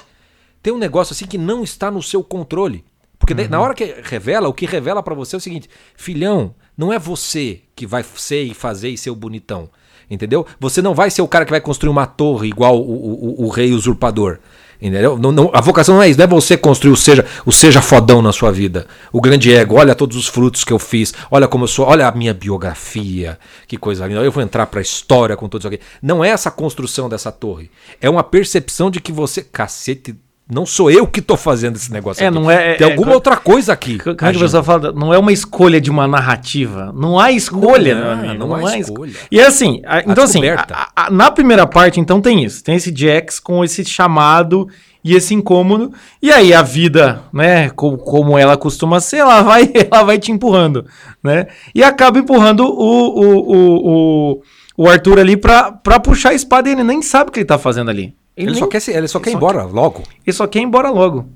Tem um negócio assim que não está no seu controle. Porque uhum. na hora que revela, o que revela para você é o seguinte: filhão, não é você que vai ser e fazer e ser o bonitão. Entendeu? Você não vai ser o cara que vai construir uma torre igual o, o, o rei usurpador. Entendeu? Não, não, a vocação não é isso, não é você construir o seja, o seja fodão na sua vida. O grande ego, olha todos os frutos que eu fiz, olha como eu sou, olha a minha biografia, que coisa linda. Eu vou entrar pra história com tudo isso aqui. Não é essa construção dessa torre. É uma percepção de que você. Cacete, não sou eu que tô fazendo esse negócio É, aqui. não é- Tem é- alguma é- outra coisa aqui. Como é que a pessoa fala? Não é uma escolha de uma narrativa. Não há escolha, Não é, amigo. não há há escolha. esco- E assim, a- então assim, a- a- na primeira parte, então tem isso. Tem esse Jax com esse chamado e esse incômodo. E aí a vida, né, co- como, ela costuma ser, ela vai, ela vai te empurrando, né? E acaba empurrando o, o, o, o, o Arthur ali pra puxar a espada e ele nem sabe o que ele tá fazendo ali. Ele, nem- só quer, se- ele só quer ir embora logo. ele só quer ir embora logo.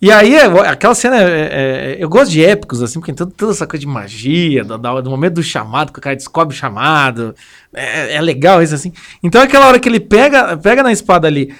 E aí, é- aquela cena, é- é- eu gosto de épicos, assim, porque tem toda, essa coisa de magia, do, do momento do chamado, que o cara descobre o chamado. É, é legal isso, assim. Então, aquela hora que ele pega, pega na espada ali,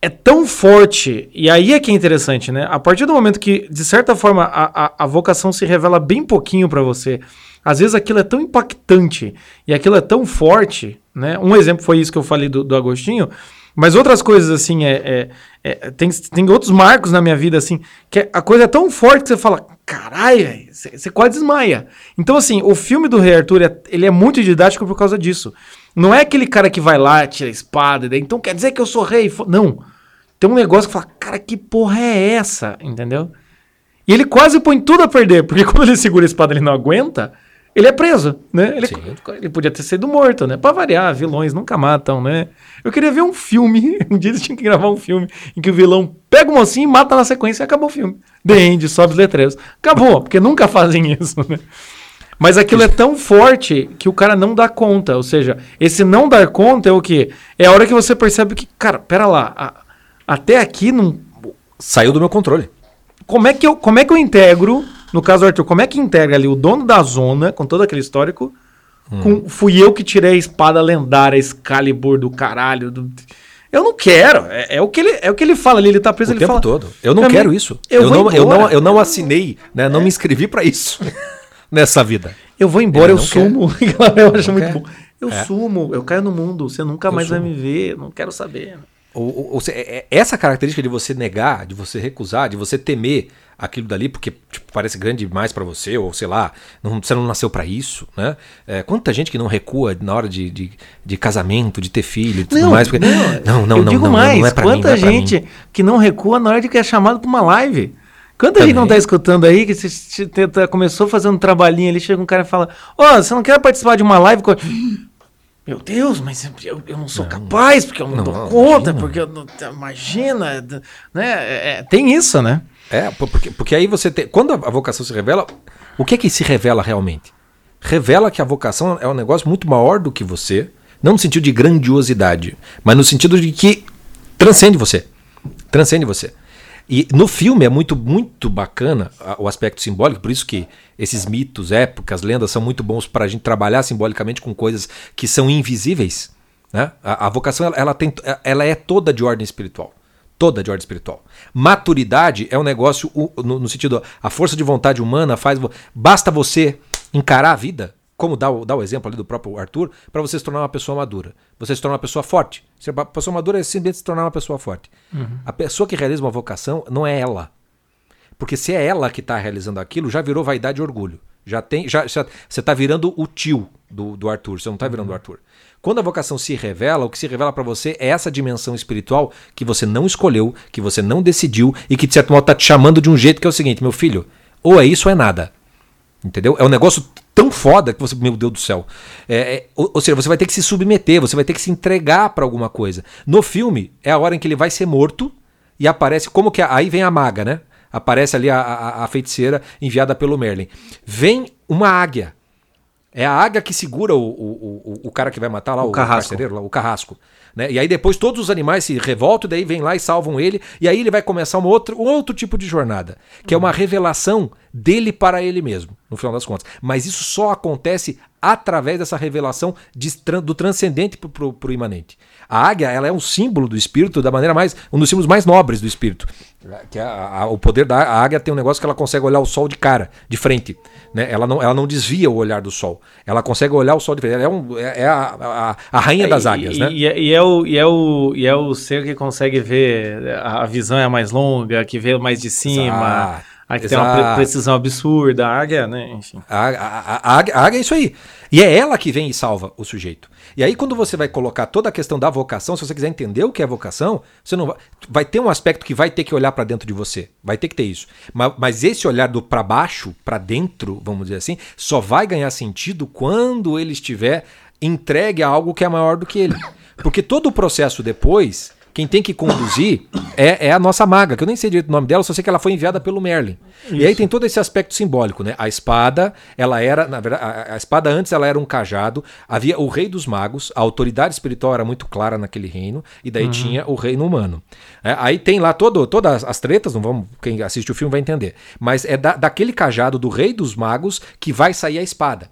é tão forte, e aí é que é interessante, né? A partir do momento que, de certa forma, a, a, a vocação se revela bem pouquinho pra você, às vezes aquilo é tão impactante e aquilo é tão forte, né? Um exemplo foi isso que eu falei do, do Agostinho, mas outras coisas, assim, é, é- é- tem, tem outros marcos na minha vida, assim, que a coisa é tão forte que você fala, caralho, velho", você quase desmaia. Então, assim, o filme do Rei Arthur, é- ele é muito didático por causa disso. Não é aquele cara que vai lá, tira a espada, daí, então quer dizer que eu sou rei? Não. Tem um negócio que fala, cara, que porra é essa? Entendeu? E ele quase põe tudo a perder, porque quando ele segura a espada ele não aguenta, ele é preso, né? Ele, ele podia ter sido morto, né? Pra variar, vilões nunca matam, né? Eu queria ver um filme, um dia eles tinham que gravar um filme em que o vilão pega o mocinho e mata na sequência e acabou o filme. The End, sobe os letreiros. Acabou, porque nunca fazem isso, né? Mas aquilo é tão forte que o cara não dá conta. Ou seja, esse não dar conta é o quê? É a hora que você percebe que, cara, pera lá, a- até aqui não, Saiu do meu controle. como é que eu, como é que eu integro, no caso Arthur, como é que integra ali o dono da zona, com todo aquele histórico, Hum. com fui eu que tirei a espada lendária Excalibur do caralho. do- eu não quero. É, é o que ele, é o que ele fala ali, ele tá preso, O ele tempo fala. todo. Eu não "Pra mim, quero isso. Eu, Eu, não, eu, não, eu não assinei, né? Não me inscrevi pra isso nessa vida. Eu vou embora, eu, sumo. eu acho muito quer. bom. Eu É. sumo, eu caio no mundo, você nunca mais vai me ver, não quero saber. O- o- o- é- é- essa característica de você negar, de você recusar, de você temer aquilo dali porque tipo, parece grande demais pra você, ou sei lá, não- você não nasceu pra isso, né? É, quanta gente que não recua na hora de, de, de casamento, de ter filho e tudo mais. Porque, não, não, eu não, digo não, mais, não é pra mim, quanta não é gente mim. que não recua na hora de que é chamado pra uma live. Quanta gente não tá escutando aí, que se tenta- começou fazendo um trabalhinho ali, chega um cara e fala, ó, você não quer participar de uma live? com-" Meu Deus, mas eu, eu não sou capaz, porque eu não, Não, dou conta, imagina. porque eu não, imagina, né? É, é, tem isso, né? É, po- porque, porque aí você tem. Quando a vocação se revela, o que é que se revela realmente? Revela que a vocação é um negócio muito maior do que você, não no sentido de grandiosidade, mas no sentido de que transcende você. Transcende você. E no filme é muito, muito bacana o aspecto simbólico, por isso que esses mitos, épocas, lendas são muito bons para a gente trabalhar simbolicamente com coisas que são invisíveis. Né? A, a vocação ela, ela tem, ela é toda de ordem espiritual. Toda de ordem espiritual. Maturidade é um negócio no, no sentido, a força de vontade humana faz. Basta você encarar a vida, como dá o, dá o exemplo ali do próprio Arthur, para você se tornar uma pessoa madura. Você se tornar uma pessoa forte. Ser uma pessoa madura é simplesmente se tornar uma pessoa forte. A pessoa que realiza uma vocação não é ela. Porque se é ela que está realizando aquilo, já virou vaidade e orgulho. Já tem, já, já- você está virando o tio do, do Arthur, você não está virando o Arthur. Quando a vocação se revela, o que se revela para você é essa dimensão espiritual que você não escolheu, que você não decidiu e que de certo modo está te chamando de um jeito que é o seguinte, meu filho, ou é isso ou é nada. Entendeu? É um negócio tão foda que você, meu Deus do céu. É, é, ou, ou seja, você vai ter que se submeter, você vai ter que se entregar para alguma coisa. No filme, é a hora em que ele vai ser morto e aparece. Como que. Aí vem a maga, né? Aparece ali a, a, a feiticeira enviada pelo Merlin. Vem uma águia. É a águia que segura o, o, o, o cara que vai matar lá, o, carrasco. carcereiro, lá, o carrasco. Né? E aí depois todos os animais se revoltam, daí vem lá e salvam ele, e aí ele vai começar uma outra, um outro tipo de jornada, que é uma revelação dele para ele mesmo, no final das contas. Mas isso só acontece através dessa revelação de do transcendente para o imanente. A águia ela é um símbolo do espírito da maneira mais. um dos símbolos mais nobres do espírito. Que é a- a- o poder da águia tem um negócio que ela consegue olhar o sol de cara, de frente. Né? Ela, não, ela não desvia o olhar do sol. Ela consegue olhar o sol de frente. Ela é, um, é, é a, a, rainha das E- águias, e, né? E, é- e é o, e, é o, e é o ser que consegue ver, a a visão é mais longa, que vê mais de cima, Exato. Aí que tem uma precisão absurda, a águia, né? Enfim. A, a- a- a águia é isso aí. E é ela que vem e salva o sujeito. E aí, quando você vai colocar toda a questão da vocação, se você quiser entender o que é vocação, você não vai, vai ter um aspecto que vai ter que olhar para dentro de você. Vai ter que ter isso. Mas, mas esse olhar do para baixo, para dentro, vamos dizer assim, só vai ganhar sentido quando ele estiver entregue a algo que é maior do que ele. Porque todo o processo depois, quem tem que conduzir é, é a nossa maga, que eu nem sei direito o nome dela, só sei que ela foi enviada pelo Merlin. E aí tem todo esse aspecto simbólico, né? A espada, ela era, na verdade, a, a espada antes ela era um cajado, havia o rei dos magos, a autoridade espiritual era muito clara naquele reino, e daí tinha o reino humano. É, aí tem lá todo, todas as tretas, não vamos, quem assiste o filme vai entender. Mas é da- daquele cajado do rei dos magos que vai sair a espada.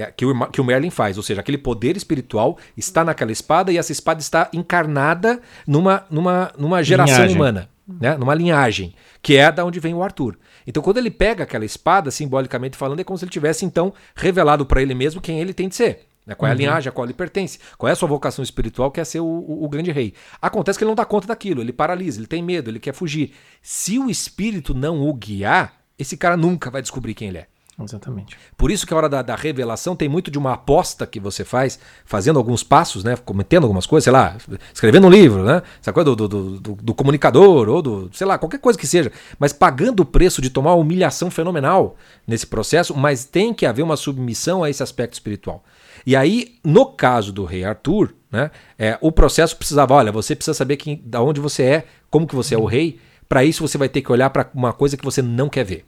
A- Que o, que o Merlin faz, ou seja, aquele poder espiritual está naquela espada e essa espada está encarnada numa, numa, numa geração Linhagem. humana, né? numa linhagem, que é da onde vem o Arthur. Então, quando ele pega aquela espada, simbolicamente falando, é como se ele tivesse então revelado para ele mesmo quem ele tem de ser. né? Qual é a linhagem a qual ele pertence? Qual é a sua vocação espiritual, que é ser o, o- o grande rei? Acontece que ele não dá conta daquilo, ele paralisa, ele tem medo, ele quer fugir. Se o espírito não o guiar, esse cara nunca vai descobrir quem ele é. Exatamente. Por isso que a hora da, da revelação tem muito de uma aposta que você faz, fazendo alguns passos, né? Cometendo algumas coisas, sei lá, escrevendo um livro, né? Essa coisa do, do, do- do- do comunicador, ou do, sei lá, qualquer coisa que seja. Mas pagando o preço de tomar uma humilhação fenomenal nesse processo, mas tem que haver uma submissão a esse aspecto espiritual. E aí, no caso do rei Arthur, né? É, o processo precisava, olha, você precisa saber quem, da onde você é, como que você é o rei. Para isso você vai ter que olhar para uma coisa que você não quer ver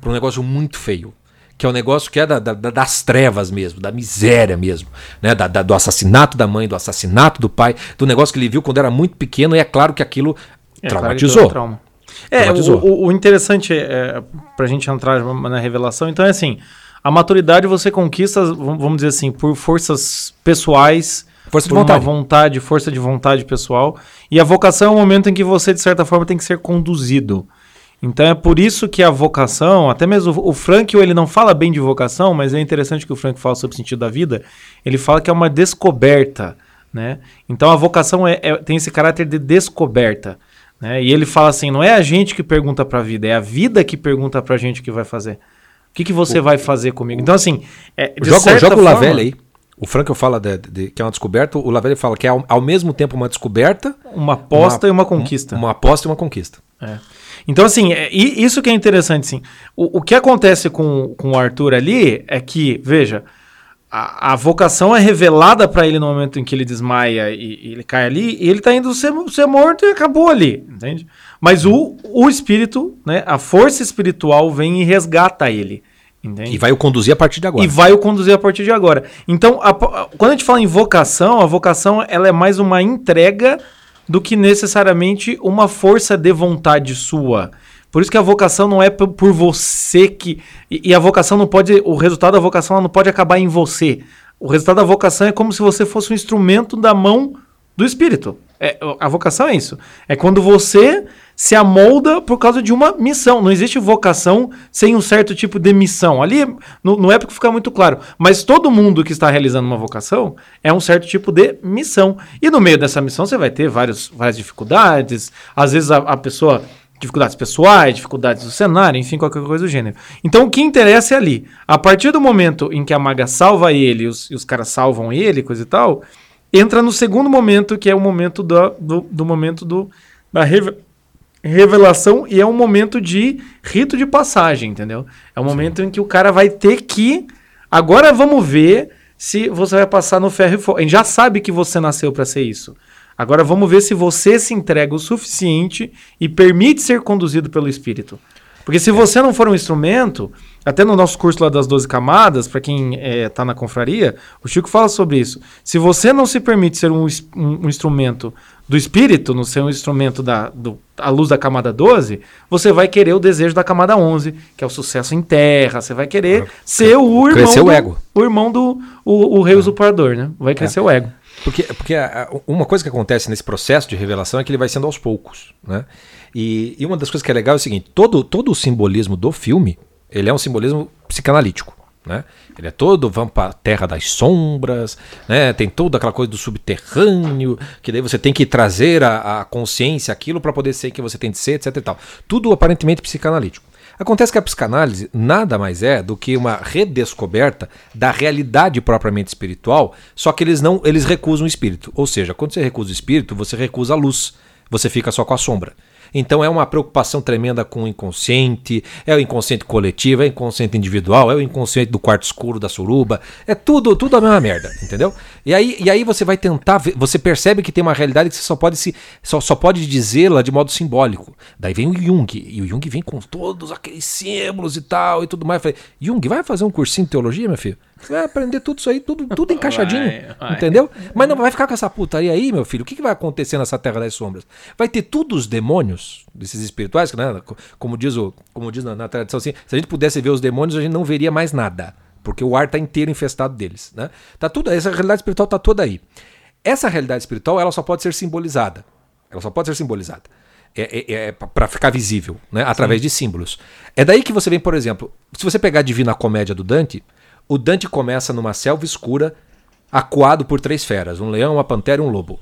para um negócio muito feio. Que é um negócio que é da- da- da- das trevas mesmo, da miséria mesmo. Né? Da- da- do assassinato da mãe, do assassinato do pai, do negócio que ele viu quando era muito pequeno, e é claro que aquilo É, traumatizou. claro que. É, Traumatizou. o, o- interessante é, pra gente entrar na revelação, então é assim, a maturidade você conquista, vamos dizer assim, por forças pessoais, Força de vontade. vontade, força de vontade pessoal, e a vocação é o momento em que você, de certa forma, tem que ser conduzido. Então é por isso que a vocação, até mesmo o o Frank, ele não fala bem de vocação, mas é interessante que o Frank fala sobre o sentido da vida, ele fala que é uma descoberta, né? Então a vocação é- é- tem esse caráter de descoberta, né? E ele fala assim, não é a gente que pergunta para a vida, é a vida que pergunta para a gente o que vai fazer. O que, que você vai fazer comigo? Então assim, é, de Joga, certa joga o Lavelle aí. O Frankel fala de, de- que é uma descoberta, o Lavelle fala que é ao, ao mesmo tempo uma descoberta, uma aposta uma- e uma conquista. uma aposta e uma conquista. É. Então, assim, é- isso que é interessante, sim. O, o que acontece com, com o Arthur ali é que, veja, a, a vocação é revelada para ele no momento em que ele desmaia e, e ele cai ali, e ele tá indo ser, ser morto e acabou ali, entende? Mas o, o espírito, né, a força espiritual vem e resgata ele, entende? E vai o conduzir a partir de agora. E vai o conduzir a partir de agora. Então, a- a- quando a gente fala em vocação, a vocação ela é mais uma entrega do que necessariamente uma força de vontade sua. Por isso que a vocação não é por você que. E, a vocação não pode. O resultado da vocação não pode acabar em você. O resultado da vocação é como se você fosse um instrumento da mão do espírito. É, a vocação é isso. É quando você se amolda por causa de uma missão. Não existe vocação sem um certo tipo de missão. Ali no, no épico fica muito claro. Mas todo mundo que está realizando uma vocação é um certo tipo de missão. E no meio dessa missão você vai ter vários, várias dificuldades. Às vezes a, a pessoa. Dificuldades pessoais, dificuldades do cenário, enfim, qualquer coisa do gênero. Então o que interessa é ali. A partir do momento em que a maga salva ele os, e os caras salvam ele, coisa e tal, entra no segundo momento, que é o momento da- do, do momento do, da reve- revelação, e é um momento de rito de passagem, entendeu? É um momento em que o cara vai ter que. Agora vamos ver se você vai passar no ferro e fogo. A gente já sabe que você nasceu para ser isso. Agora vamos ver se você se entrega o suficiente e permite ser conduzido pelo Espírito. Porque se você não for um instrumento, até no nosso curso lá das 12 camadas, para quem está na confraria, o Chico fala sobre isso. Se você não se permite ser um, um- um instrumento do Espírito, não ser um instrumento da do, à luz da camada 12, você vai querer o desejo da camada 11, que é o sucesso em terra. Você vai querer ser o irmão, Crescer o do, ego. o irmão do o, o rei usurpador, né? Vai crescer o ego. Porque, porque a- a- uma coisa que acontece nesse processo de revelação é que ele vai sendo aos poucos, né? E, e uma das coisas que é legal é o seguinte, todo, todo o simbolismo do filme, ele é um simbolismo psicanalítico, né? Ele é todo, vamos para a terra das sombras, né? Tem toda aquela coisa do subterrâneo, que daí você tem que trazer a, a consciência aquilo para poder ser quem você tem de ser, etc e tal. Tudo aparentemente psicanalítico. Acontece que a psicanálise nada mais é do que uma redescoberta da realidade propriamente espiritual, só que eles não, eles recusam o espírito. Ou seja, quando você recusa o espírito, você recusa a luz. Você fica só com a sombra. Então é uma preocupação tremenda com o inconsciente, é o inconsciente coletivo, é o inconsciente individual, é o inconsciente do quarto escuro da suruba, é tudo, tudo a mesma merda, entendeu? E aí, e aí você vai tentar, você percebe que tem uma realidade que você só pode se só, só pode dizê-la de modo simbólico. Daí vem o Jung, e o Jung vem com todos aqueles símbolos e tal e tudo mais. Eu falei, Jung, vai fazer um cursinho de teologia, meu filho? Você vai aprender tudo isso aí, tudo, tudo encaixadinho. Vai, vai. Entendeu? Mas não vai ficar com essa putaria aí, meu filho. O que, que vai acontecer nessa terra das sombras? Vai ter tudo os demônios, desses espirituais, né? Como diz, o, como diz na, na tradição assim, se a gente pudesse ver os demônios, a gente não veria mais nada. Porque o ar está inteiro infestado deles. Né? Tá tudo, essa realidade espiritual está toda aí. Essa realidade espiritual ela só pode ser simbolizada. Ela só pode ser simbolizada. É, é, é para ficar visível, né? através Sim. de símbolos. É daí que você vem, por exemplo, se você pegar a Divina Comédia do Dante, o Dante começa numa selva escura, acuado por três feras: um leão, uma pantera e um lobo.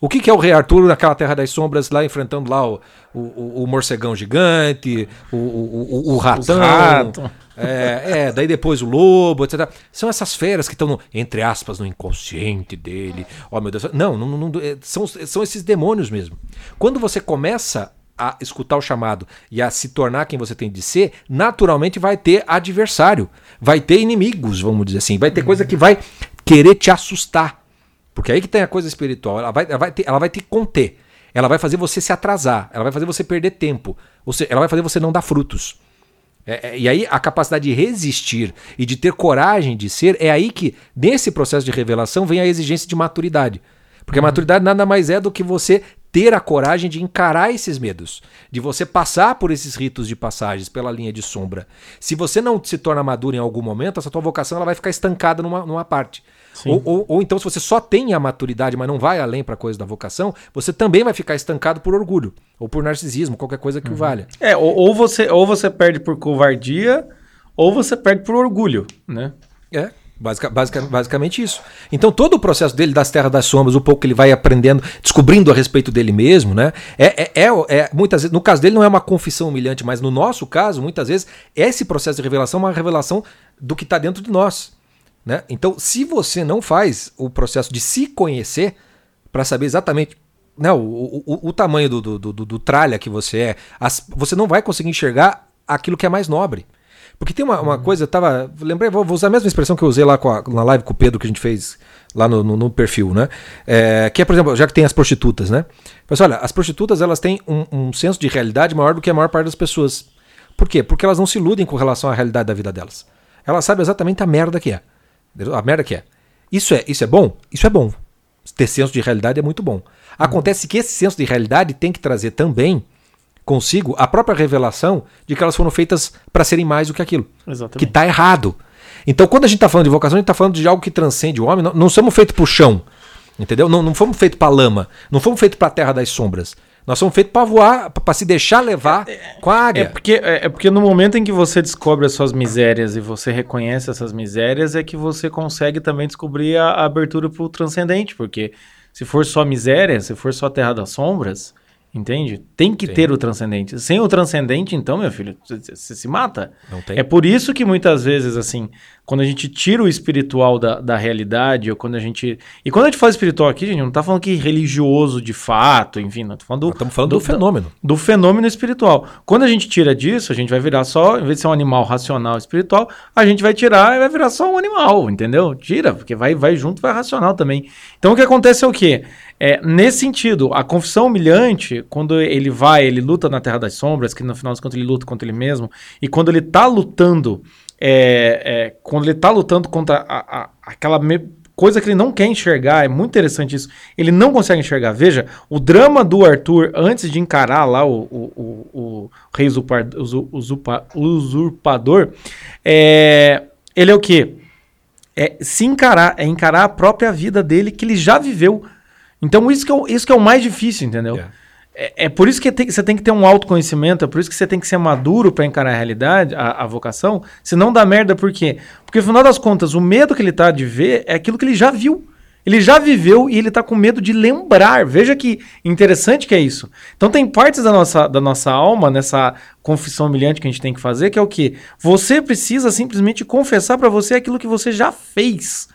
O que, que, é o Rei Arthur naquela Terra das Sombras, lá enfrentando lá o, o, o morcegão gigante, o, o, o ratão, rato. é, é, daí depois o lobo, etc. São essas feras que estão, entre aspas, no inconsciente dele. Oh, meu Deus. Não, não, não, é, são, são esses demônios mesmo. Quando você começa a escutar o chamado e a se tornar quem você tem de ser, naturalmente vai ter adversário, vai ter inimigos, vamos dizer assim, vai ter coisa que vai querer te assustar. Porque aí que tem a coisa espiritual, ela vai, ela vai, ter, ela vai te conter, ela vai fazer você se atrasar, ela vai fazer você perder tempo, ou seja, ela vai fazer você não dar frutos. É, é, e aí a capacidade de resistir e de ter coragem de ser, é aí que, nesse processo de revelação, vem a exigência de maturidade. Porque a maturidade nada mais é do que você ter a coragem de encarar esses medos, de você passar por esses ritos de passagens pela linha de sombra. Se você não se torna maduro em algum momento, essa tua vocação ela vai ficar estancada numa, numa parte. Ou, ou, ou, então, se você só tem a maturidade, mas não vai além para coisa da vocação, você também vai ficar estancado por orgulho ou por narcisismo, qualquer coisa que uhum. o valha. É, ou, ou, você, ou você perde por covardia, ou você perde por orgulho, né? É. Basic, basic, basicamente isso. Então, todo o processo dele das terras das sombras, o pouco que ele vai aprendendo, descobrindo a respeito dele mesmo, né? É, é, é, é, muitas vezes, no caso dele, não é uma confissão humilhante, mas no nosso caso, muitas vezes, esse processo de revelação é uma revelação do que está dentro de nós. Né? Então, se você não faz o processo de se conhecer, para saber exatamente né, o, o, o tamanho do, do, do, do, tralha que você é, as, você não vai conseguir enxergar aquilo que é mais nobre. Porque tem uma, uma uhum. coisa, eu tava. Lembrei, vou, vou, usar a mesma expressão que eu usei lá a, na live com o Pedro que a gente fez lá no, no, no perfil, né? É, que é, por exemplo, já que tem as prostitutas, né? Mas olha, as prostitutas elas têm um, um, senso de realidade maior do que a maior parte das pessoas. Por quê? Porque elas não se iludem com relação à realidade da vida delas. Elas sabem exatamente a merda que é. A merda que é. Isso é, isso é bom? Isso é bom. Ter senso de realidade é muito bom. Acontece que esse senso de realidade tem que trazer também consigo a própria revelação de que elas foram feitas para serem mais do que aquilo. Exatamente. Que está errado. Então, quando a gente está falando de vocação, a gente está falando de algo que transcende o homem. Não, não somos feitos para o chão. Entendeu? Não, não fomos feitos para lama. Não fomos feitos para a terra das sombras. Nós somos feitos para voar, para se deixar levar é, é, com a águia. É porque, é, é, porque no momento em que você descobre as suas misérias e você reconhece essas misérias, é que você consegue também descobrir a, a abertura para o transcendente. Porque se for só miséria, se for só terra das sombras, Entende? Tem que Sim. ter o transcendente. Sem o transcendente, então, meu filho, você se mata. Não tem. É por isso que muitas vezes, assim, quando a gente tira o espiritual da, da realidade, ou quando a gente. E quando a gente fala espiritual aqui, gente, não tá falando que religioso de fato, enfim, não. Falando do, estamos falando do, do, fenômeno. Do fenômeno espiritual. Quando a gente tira disso, a gente vai virar só, em vez de ser um animal racional espiritual, a gente vai tirar e vai virar só um animal, entendeu? Tira, porque vai, vai junto, vai racional também. Então o que acontece é o quê? É, nesse sentido, a confissão humilhante, quando ele vai, ele luta na Terra das Sombras, que no final das contas ele luta contra ele mesmo, e quando ele está lutando, é, é, quando ele tá lutando contra a, a, aquela me, coisa que ele não quer enxergar, é muito interessante isso, ele não consegue enxergar. Veja, o drama do Arthur, antes de encarar lá o, o, o, o rei usurpa, usurpa, usurpador, é, ele é o quê? É se encarar, é encarar a própria vida dele que ele já viveu então isso que é, isso que é o mais difícil, entendeu? Yeah. É, é, por isso que tem, você tem que ter um autoconhecimento, é por isso que você tem que ser maduro para encarar a realidade, a, a vocação, se não dá merda, por quê? Porque no final das contas, o medo que ele tá de ver é aquilo que ele já viu. Ele já viveu e ele tá com medo de lembrar. Veja que interessante que é isso. Então tem partes da nossa, da nossa alma nessa confissão humilhante que a gente tem que fazer, que é o quê? Você precisa simplesmente confessar para você aquilo que você já fez.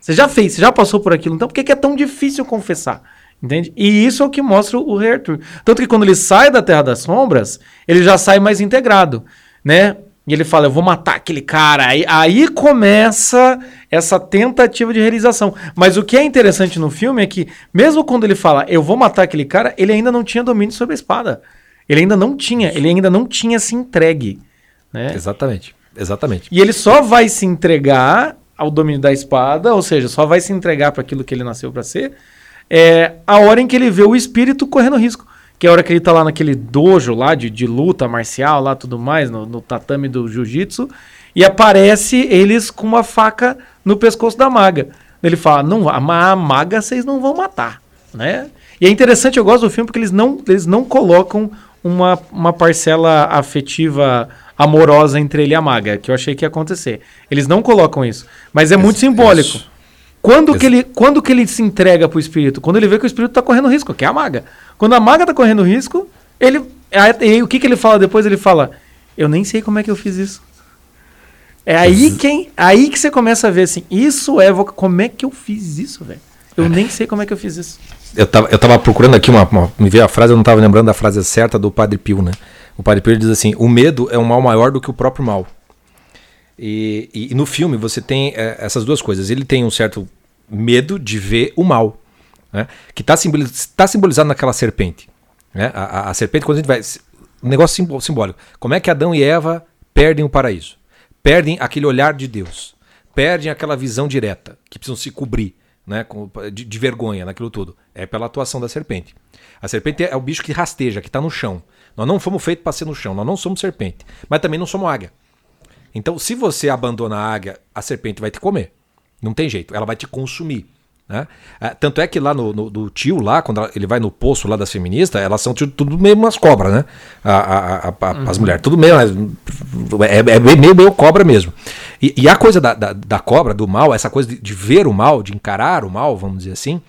Você já fez, você já passou por aquilo. Então por que, que é tão difícil confessar? Entende? E isso é o que mostra o Rei Arthur. Tanto que quando ele sai da Terra das Sombras, ele já sai mais integrado, né? E ele fala, eu vou matar aquele cara. Aí, aí começa essa tentativa de realização. Mas o que é interessante no filme é que, mesmo quando ele fala, eu vou matar aquele cara, ele ainda não tinha domínio sobre a espada. Ele ainda não tinha, ele ainda não tinha se entregue. Né? Exatamente, exatamente. E ele só vai se entregar ao domínio da espada, ou seja, só vai se entregar para aquilo que ele nasceu para ser, é a hora em que ele vê o espírito correndo risco que é a hora que ele tá lá naquele dojo lá de, de luta marcial, lá tudo mais, no, no tatame do jiu-jitsu, e aparece eles com uma faca no pescoço da maga. Ele fala, não, a, maga vocês não vão matar, né? E é interessante, eu gosto do filme porque eles não, eles não colocam uma, uma parcela afetiva amorosa entre ele e a maga, que eu achei que ia acontecer. Eles não colocam isso, mas é muito simbólico. Isso. Quando que, ele, quando que ele se entrega pro espírito? Quando ele vê que o espírito tá correndo risco, que é a maga. Quando a maga tá correndo risco, ele. Aí, o que, que ele fala depois? Ele fala: Eu nem sei como é que eu fiz isso. É aí, quem, aí que você começa a ver assim: Isso é. Como é que eu fiz isso, velho? Eu nem sei como é que eu fiz isso. Eu tava, eu tava procurando aqui uma, uma. Me veio a frase, eu não tava lembrando da frase certa do Padre Pio, né? O Padre Pio diz assim: O medo é um mal maior do que o próprio mal. E, e, e no filme você tem é, essas duas coisas. Ele tem um certo medo de ver o mal, né? que está simboliz, tá simbolizado naquela serpente. Né? A, a, a, serpente, quando a gente vai. Um negócio simbólico. Como é que Adão e Eva perdem o paraíso? Perdem aquele olhar de Deus. Perdem aquela visão direta, que precisam se cobrir né? de, de vergonha naquilo tudo. É pela atuação da serpente. A serpente é o bicho que rasteja, que está no chão. Nós não fomos feitos para ser no chão, nós não somos serpente, mas também não somos águia. Então, se você abandona a águia, a serpente vai te comer. Não tem jeito, ela vai te consumir. Né? É, tanto é que lá no, no, do tio, lá, quando ele vai no poço lá das feministas, elas são tudo meio umas cobras, né? A, a, a, uhum. As mulheres, tudo meio. É, é, meio, meio cobra mesmo. E, e a coisa da, da, da, cobra, do mal, essa coisa de, de, ver o mal, de encarar o mal, vamos dizer assim,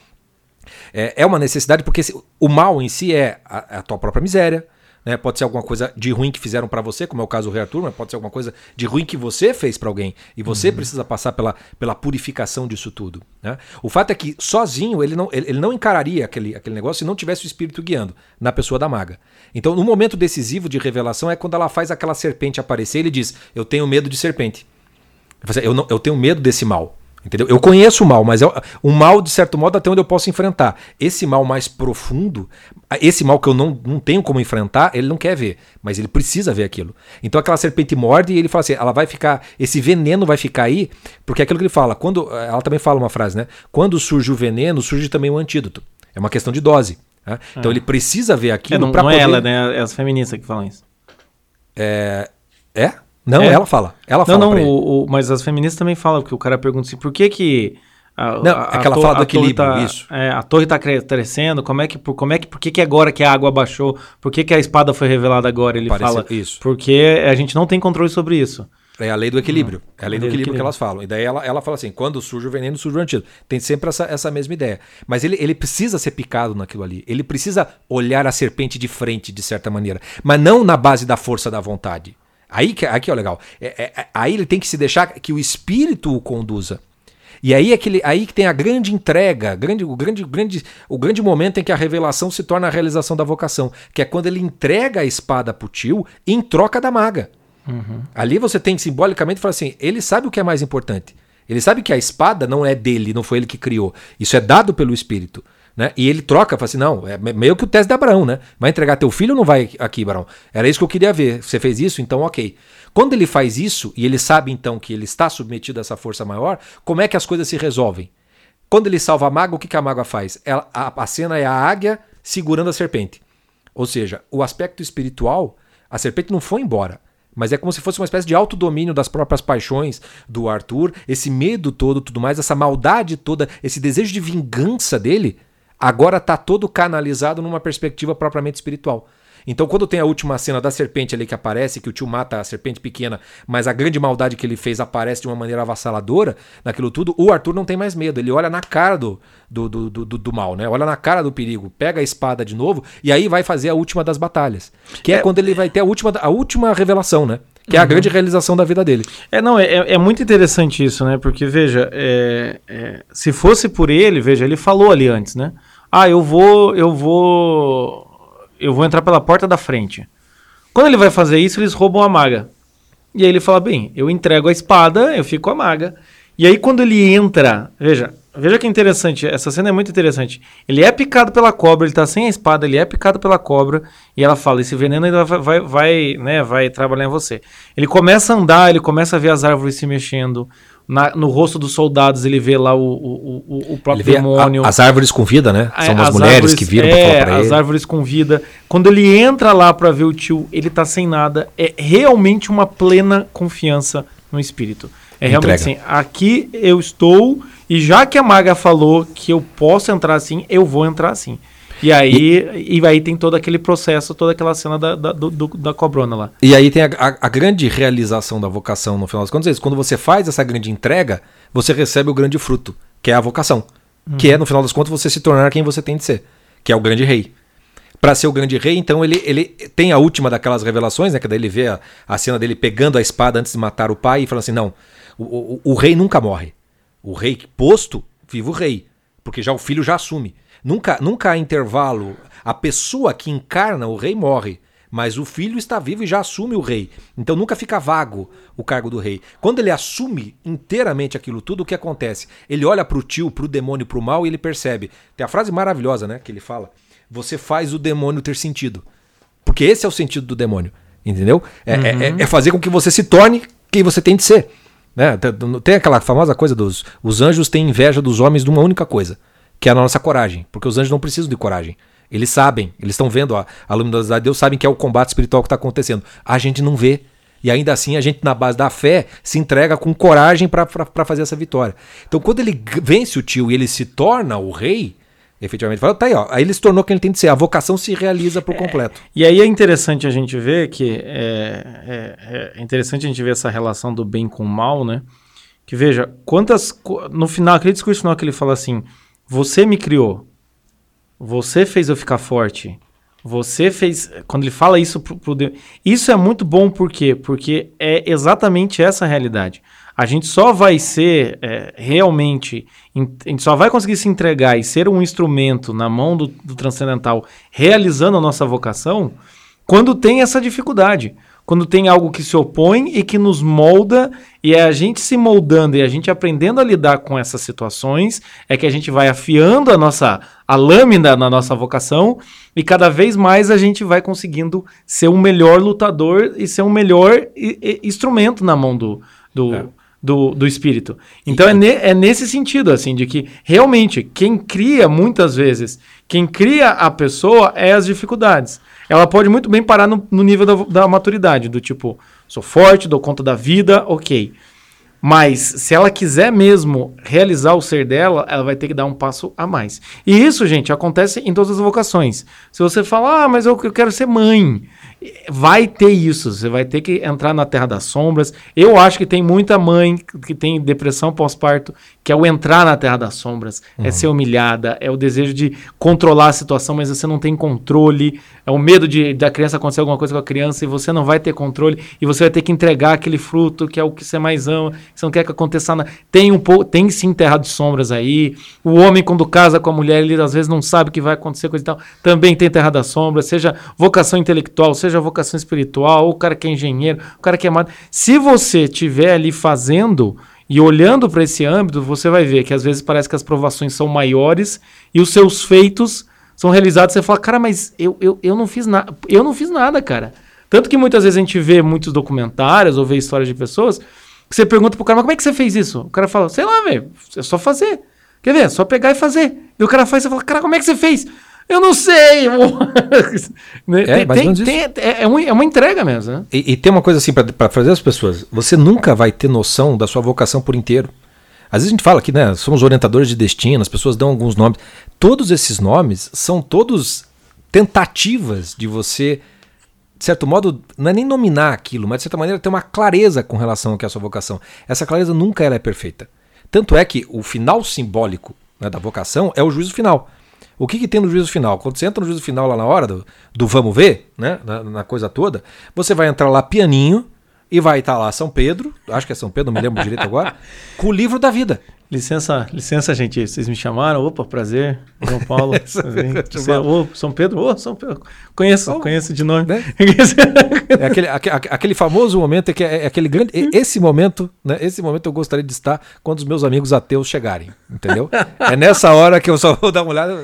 é, é uma necessidade, porque o mal em si é a, a tua própria miséria, né? Pode ser alguma coisa de ruim que fizeram para você, como é o caso do Rei Arthur, mas pode ser alguma coisa de ruim que você fez para alguém e você uhum. precisa passar pela, pela purificação disso tudo. Né? O fato é que sozinho ele não, ele, ele não encararia aquele, aquele negócio se não tivesse o espírito guiando na pessoa da maga. Então, no momento decisivo de revelação é quando ela faz aquela serpente aparecer e ele diz: Eu tenho medo de serpente. Eu, não, eu tenho medo desse mal. Entendeu? Eu conheço o mal, mas é um mal, de certo modo, até onde eu posso enfrentar. Esse mal mais profundo, esse mal que eu não, não tenho como enfrentar, ele não quer ver, mas ele precisa ver aquilo. Então aquela serpente morde e ele fala assim: ela vai ficar, esse veneno vai ficar aí, porque é aquilo que ele fala, quando. Ela também fala uma frase, né? Quando surge o veneno, surge também o antídoto. É uma questão de dose. Né? Então é. ele precisa ver aquilo. É, não, não é poder... é ela, né? É as feministas que falam isso. É. É? Não, é. ela fala. Ela fala. Não, não, o, o, mas as feministas também falam, que o cara pergunta assim, por que que. A, não, a, é que ela fala do equilíbrio, tá, isso. É, a torre está crescendo, como é que, por, como é que, por que, que agora que a água baixou, por que, que a espada foi revelada agora? Ele Parece fala, isso. porque a gente não tem controle sobre isso. É a lei do equilíbrio. é a lei do equilíbrio, equilíbrio, que elas falam. E daí ela, ela fala assim: quando surge o veneno, surge o antídoto. Tem sempre essa, essa mesma ideia. Mas ele, ele precisa ser picado naquilo ali. Ele precisa olhar a serpente de frente, de certa maneira. Mas não na base da força da vontade. Aí que, aqui é o legal. É, é, aí ele tem que se deixar que o espírito o conduza. E aí é que, ele, aí que tem a grande entrega, grande, o, grande, grande, o grande momento em que a revelação se torna a realização da vocação, que é quando ele entrega a espada pro tio em troca da maga. Uhum. Ali você tem simbolicamente falar assim: ele sabe o que é mais importante. Ele sabe que a espada não é dele, não foi ele que criou. Isso é dado pelo espírito. Né? E ele troca, fala assim: não, é meio que o teste de Abraão, né? Vai entregar teu filho ou não vai aqui, Abraão? Era isso que eu queria ver. Você fez isso? Então, ok. Quando ele faz isso, e ele sabe então que ele está submetido a essa força maior, como é que as coisas se resolvem? Quando ele salva a maga, o que, que a maga faz? Ela, a, a cena é a águia segurando a serpente. Ou seja, o aspecto espiritual, a serpente não foi embora. Mas é como se fosse uma espécie de autodomínio das próprias paixões do Arthur, esse medo todo, tudo mais, essa maldade toda, esse desejo de vingança dele, agora está todo canalizado numa perspectiva propriamente espiritual. Então, quando tem a última cena da serpente ali que aparece, que o tio mata a serpente pequena, mas a grande maldade que ele fez aparece de uma maneira avassaladora naquilo tudo, o Arthur não tem mais medo. Ele olha na cara do, do, do, do, do mal, né? Olha na cara do perigo, pega a espada de novo e aí vai fazer a última das batalhas. Que é, É. quando ele vai ter a última, a última revelação, né? Que é a grande realização da vida dele. É, não, é, é muito interessante isso, né? Porque, veja, é, é, se fosse por ele, veja, ele falou ali antes, né? Ah, eu vou, eu vou, eu vou entrar pela porta da frente. Quando ele vai fazer isso, eles roubam a maga. E aí ele fala, bem, eu entrego a espada, eu fico com a maga. E aí quando ele entra, veja, veja que interessante, essa cena é muito interessante. Ele é picado pela cobra, ele tá sem a espada, ele é picado pela cobra, e ela fala, esse veneno ainda vai, vai, vai, né, vai trabalhar em você. Ele começa a andar, ele começa a ver as árvores se mexendo, na- no rosto dos soldados ele vê lá o, o, o, próprio vê a- demônio. as árvores com vida, né? É, São umas as mulheres árvores- que viram é, pra falar pra as ele. árvores com vida. Quando ele entra lá pra ver o tio, ele tá sem nada. É realmente uma plena confiança no espírito. É realmente Entrega. assim, aqui eu estou e já que a maga falou que eu posso entrar assim, eu vou entrar assim. E aí, e, aí tem todo aquele processo, toda aquela cena da, da, do- da cobrona lá. E aí tem a, a- a grande realização da vocação no final das contas. é isso. Quando você faz essa grande entrega, você recebe o grande fruto, que é a vocação. Que é, no final das contas, você se tornar quem você tem de ser, que é o grande rei. Para ser o grande rei, então ele, ele tem a última daquelas revelações, né? Que daí ele vê a, a cena dele pegando a espada antes de matar o pai e falando assim: não, o, o, o rei nunca morre. O rei posto, viva o rei. Porque já o filho já assume. Nunca, nunca há intervalo. A pessoa que encarna o rei morre. Mas o filho está vivo e já assume o rei. Então nunca fica vago o cargo do rei. Quando ele assume inteiramente aquilo tudo, o que acontece? Ele olha para o tio, para o demônio, para o mal e ele percebe. Tem a frase maravilhosa, né? Que ele fala: Você faz o demônio ter sentido. Porque esse é o sentido do demônio. Entendeu? É, é- é- é fazer com que você se torne quem você tem de ser. Né? Tem- Tem aquela famosa coisa dos os anjos têm inveja dos homens de uma única coisa, que é a nossa coragem. Porque os anjos não precisam de coragem. Eles sabem, eles estão vendo a, a luminosidade de Deus, sabem que é o combate espiritual que está acontecendo. A gente não vê. E ainda assim, a gente, na base da fé, se entrega com coragem para fazer essa vitória. Então, quando ele vence o tio e ele se torna o rei, efetivamente, fala, tá aí, ó, aí ele se tornou quem ele tem de ser. A vocação se realiza por completo. E aí é interessante a gente ver que é, é- é interessante a gente ver essa relação do bem com o mal, né? Que veja, quantas. No final, aquele discurso final que ele fala assim: Você me criou, você fez eu ficar forte, você fez. Quando ele fala isso pro, pro Deus. Isso é muito bom, por quê? Porque é exatamente essa a realidade. A gente só vai ser é, realmente. A gente só vai conseguir se entregar e ser um instrumento na mão do, do transcendental, realizando a nossa vocação, quando tem essa dificuldade. Quando tem algo que se opõe e que nos molda, e é a gente se moldando e a gente aprendendo a lidar com essas situações, é que a gente vai afiando a nossa a lâmina na nossa vocação e cada vez mais a gente vai conseguindo ser um melhor lutador e ser um melhor i- i- instrumento na mão do, do, É. do, do espírito. Então é, ne- é nesse sentido, assim, de que realmente quem cria muitas vezes, quem cria a pessoa é as dificuldades. Ela pode muito bem parar no, no nível da, da maturidade, do tipo, sou forte, dou conta da vida, ok. Mas se ela quiser mesmo realizar o ser dela, ela vai ter que dar um passo a mais. E isso, gente, acontece em todas as vocações. Se você fala, ah, mas eu, eu quero ser mãe, vai ter isso. Você vai ter que entrar na terra das sombras. Eu acho que tem muita mãe que tem depressão pós-parto, que é o entrar na terra das sombras, é ser humilhada, é o desejo de controlar a situação, mas você não tem controle, é o medo de da criança acontecer alguma coisa com a criança e você não vai ter controle e você vai ter que entregar aquele fruto que é o que você mais ama, que você não quer que aconteça nada. Tem um pouco, tem sim terra de sombras aí. O homem quando casa com a mulher, ele às vezes não sabe o que vai acontecer coisa e tal. Também tem terra das sombras, seja vocação intelectual, seja vocação espiritual, ou o cara que é engenheiro, o cara que é amado. Se você estiver ali fazendo e olhando para esse âmbito, você vai ver que às vezes parece que as provações são maiores e os seus feitos são realizados. Você fala, cara, mas eu, eu, eu não fiz nada. Eu não fiz nada, cara. Tanto que muitas vezes a gente vê muitos documentários ou vê histórias de pessoas que você pergunta pro cara, mas como é que você fez isso? O cara fala, sei lá, velho, é só fazer. Quer ver? É só pegar e fazer. E o cara faz e você fala, cara, como é que você fez? Eu não sei. Né? É, tem, tem- tem- é, é uma, é uma entrega mesmo, né? E, e tem uma coisa assim para fazer as pessoas. Você nunca vai ter noção da sua vocação por inteiro. Às vezes a gente fala que né, somos orientadores de destino, as pessoas dão alguns nomes. Todos esses nomes são todos tentativas de você, de certo modo, não é nem nominar aquilo, mas de certa maneira ter uma clareza com relação ao que é a sua vocação. Essa clareza nunca ela é perfeita. Tanto é que o final simbólico né, da vocação é o juízo final. O que, que tem no juízo final? Quando você entra no juízo final lá na hora do, do vamos ver, né, na, na coisa toda, você vai entrar lá pianinho e vai estar lá São Pedro, acho que é São Pedro, não me lembro direito agora, com o livro da vida. Licença, licença, gente. Vocês me chamaram? Opa, prazer. João Paulo. Você, ô, São Pedro? Ô, São Pedro. Conheço, oh, conheço de nome. Né? é aquele, aquele famoso momento é que é, é aquele grande. Esse momento, né? Esse momento eu gostaria de estar quando os meus amigos ateus chegarem. Entendeu? É nessa hora que eu só vou dar uma olhada.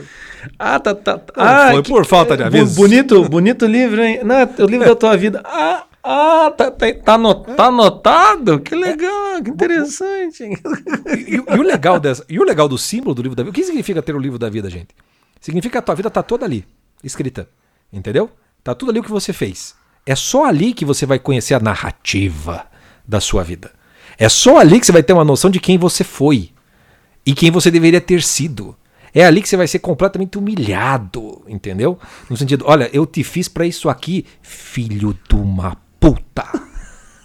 Ah, tá. tá, tá. Ah, foi que, por falta de aviso. Bonito, bonito livro, hein? Não, é o livro da tua vida. Ah, ah, tá, tá, tá, tá anotado? Que legal, que interessante. E, e, o legal dessa, e o legal do símbolo do livro da vida, o que significa ter o livro da vida, gente? Significa que a tua vida tá toda ali, escrita. Entendeu? Tá tudo ali o que você fez. É só ali que você vai conhecer a narrativa da sua vida. É só ali que você vai ter uma noção de quem você foi e quem você deveria ter sido. É ali que você vai ser completamente humilhado, entendeu? No sentido, olha, eu te fiz para isso aqui, filho de uma puta.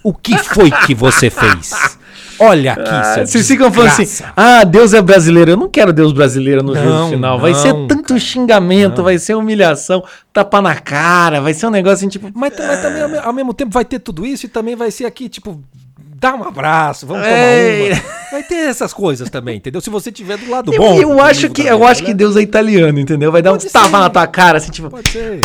O que foi que você fez? Olha aqui, ah, Vocês ficam falando assim, ah, Deus é brasileiro. Eu não quero Deus brasileiro no não, final. Vai não, ser tanto cara, xingamento, não. vai ser humilhação, tapa na cara, vai ser um negócio assim, tipo... Mas, mas também, ao, ao mesmo tempo, vai ter tudo isso e também vai ser aqui, tipo, dá um abraço, vamos tomar Ei. uma. Vai ter essas coisas também, entendeu? Se você tiver do lado eu, bom. Eu acho que eu acho que Deus é italiano, entendeu? Vai dar Pode um tapa na tua cara, assim, tipo. Pode ser.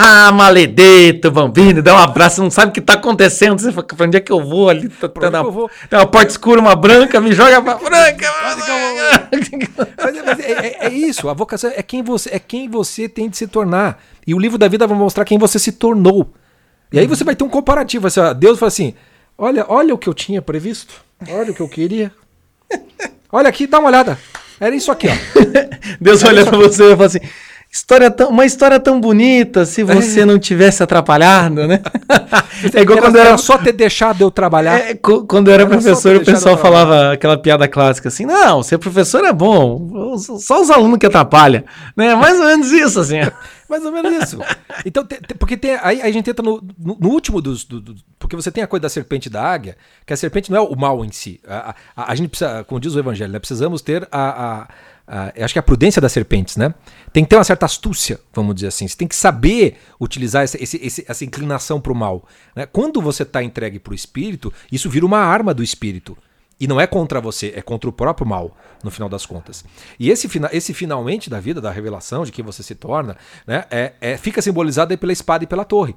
Ah, maledeto, bambino, dá um abraço, não sabe o que tá acontecendo. Você fala, pra onde é que eu vou ali? Tá, tá na, vou? Tem uma porta escura, uma branca, me joga pra branca. mas, mas é, é, é, isso, a vocação é quem, você, é quem você tem de se tornar. E o livro da vida vai mostrar quem você se tornou. E aí você vai ter um comparativo. Assim, ó, Deus fala assim: Olha, olha o que eu tinha previsto. Olha o que eu queria. Olha aqui, dá uma olhada. Era isso aqui, ó. Deus olha para você e fala assim: História tão, uma história tão bonita se você é. não tivesse atrapalhado, né? é igual era, quando era, era só ter deixado eu trabalhar. É, quando eu era, era professor, o pessoal falava aquela piada clássica assim: não, ser professor é bom, só os alunos que atrapalham. Né? Mais ou menos isso, assim. Mais ou menos isso. Então, te, te, porque tem, aí, aí, a gente entra no, no, no último dos. Do, do, porque você tem a coisa da serpente e da águia, que a serpente não é o mal em si. A, a, a gente precisa, como diz o evangelho, né, precisamos ter a, a Uh, acho que é a prudência das serpentes, né? Tem que ter uma certa astúcia, vamos dizer assim. Você tem que saber utilizar esse, esse, essa inclinação para o mal. Né? Quando você está entregue para o espírito, isso vira uma arma do espírito. E não é contra você, é contra o próprio mal, no final das contas. E esse, esse finalmente da vida, da revelação, de quem você se torna, né, é, é, fica simbolizado pela espada e pela torre.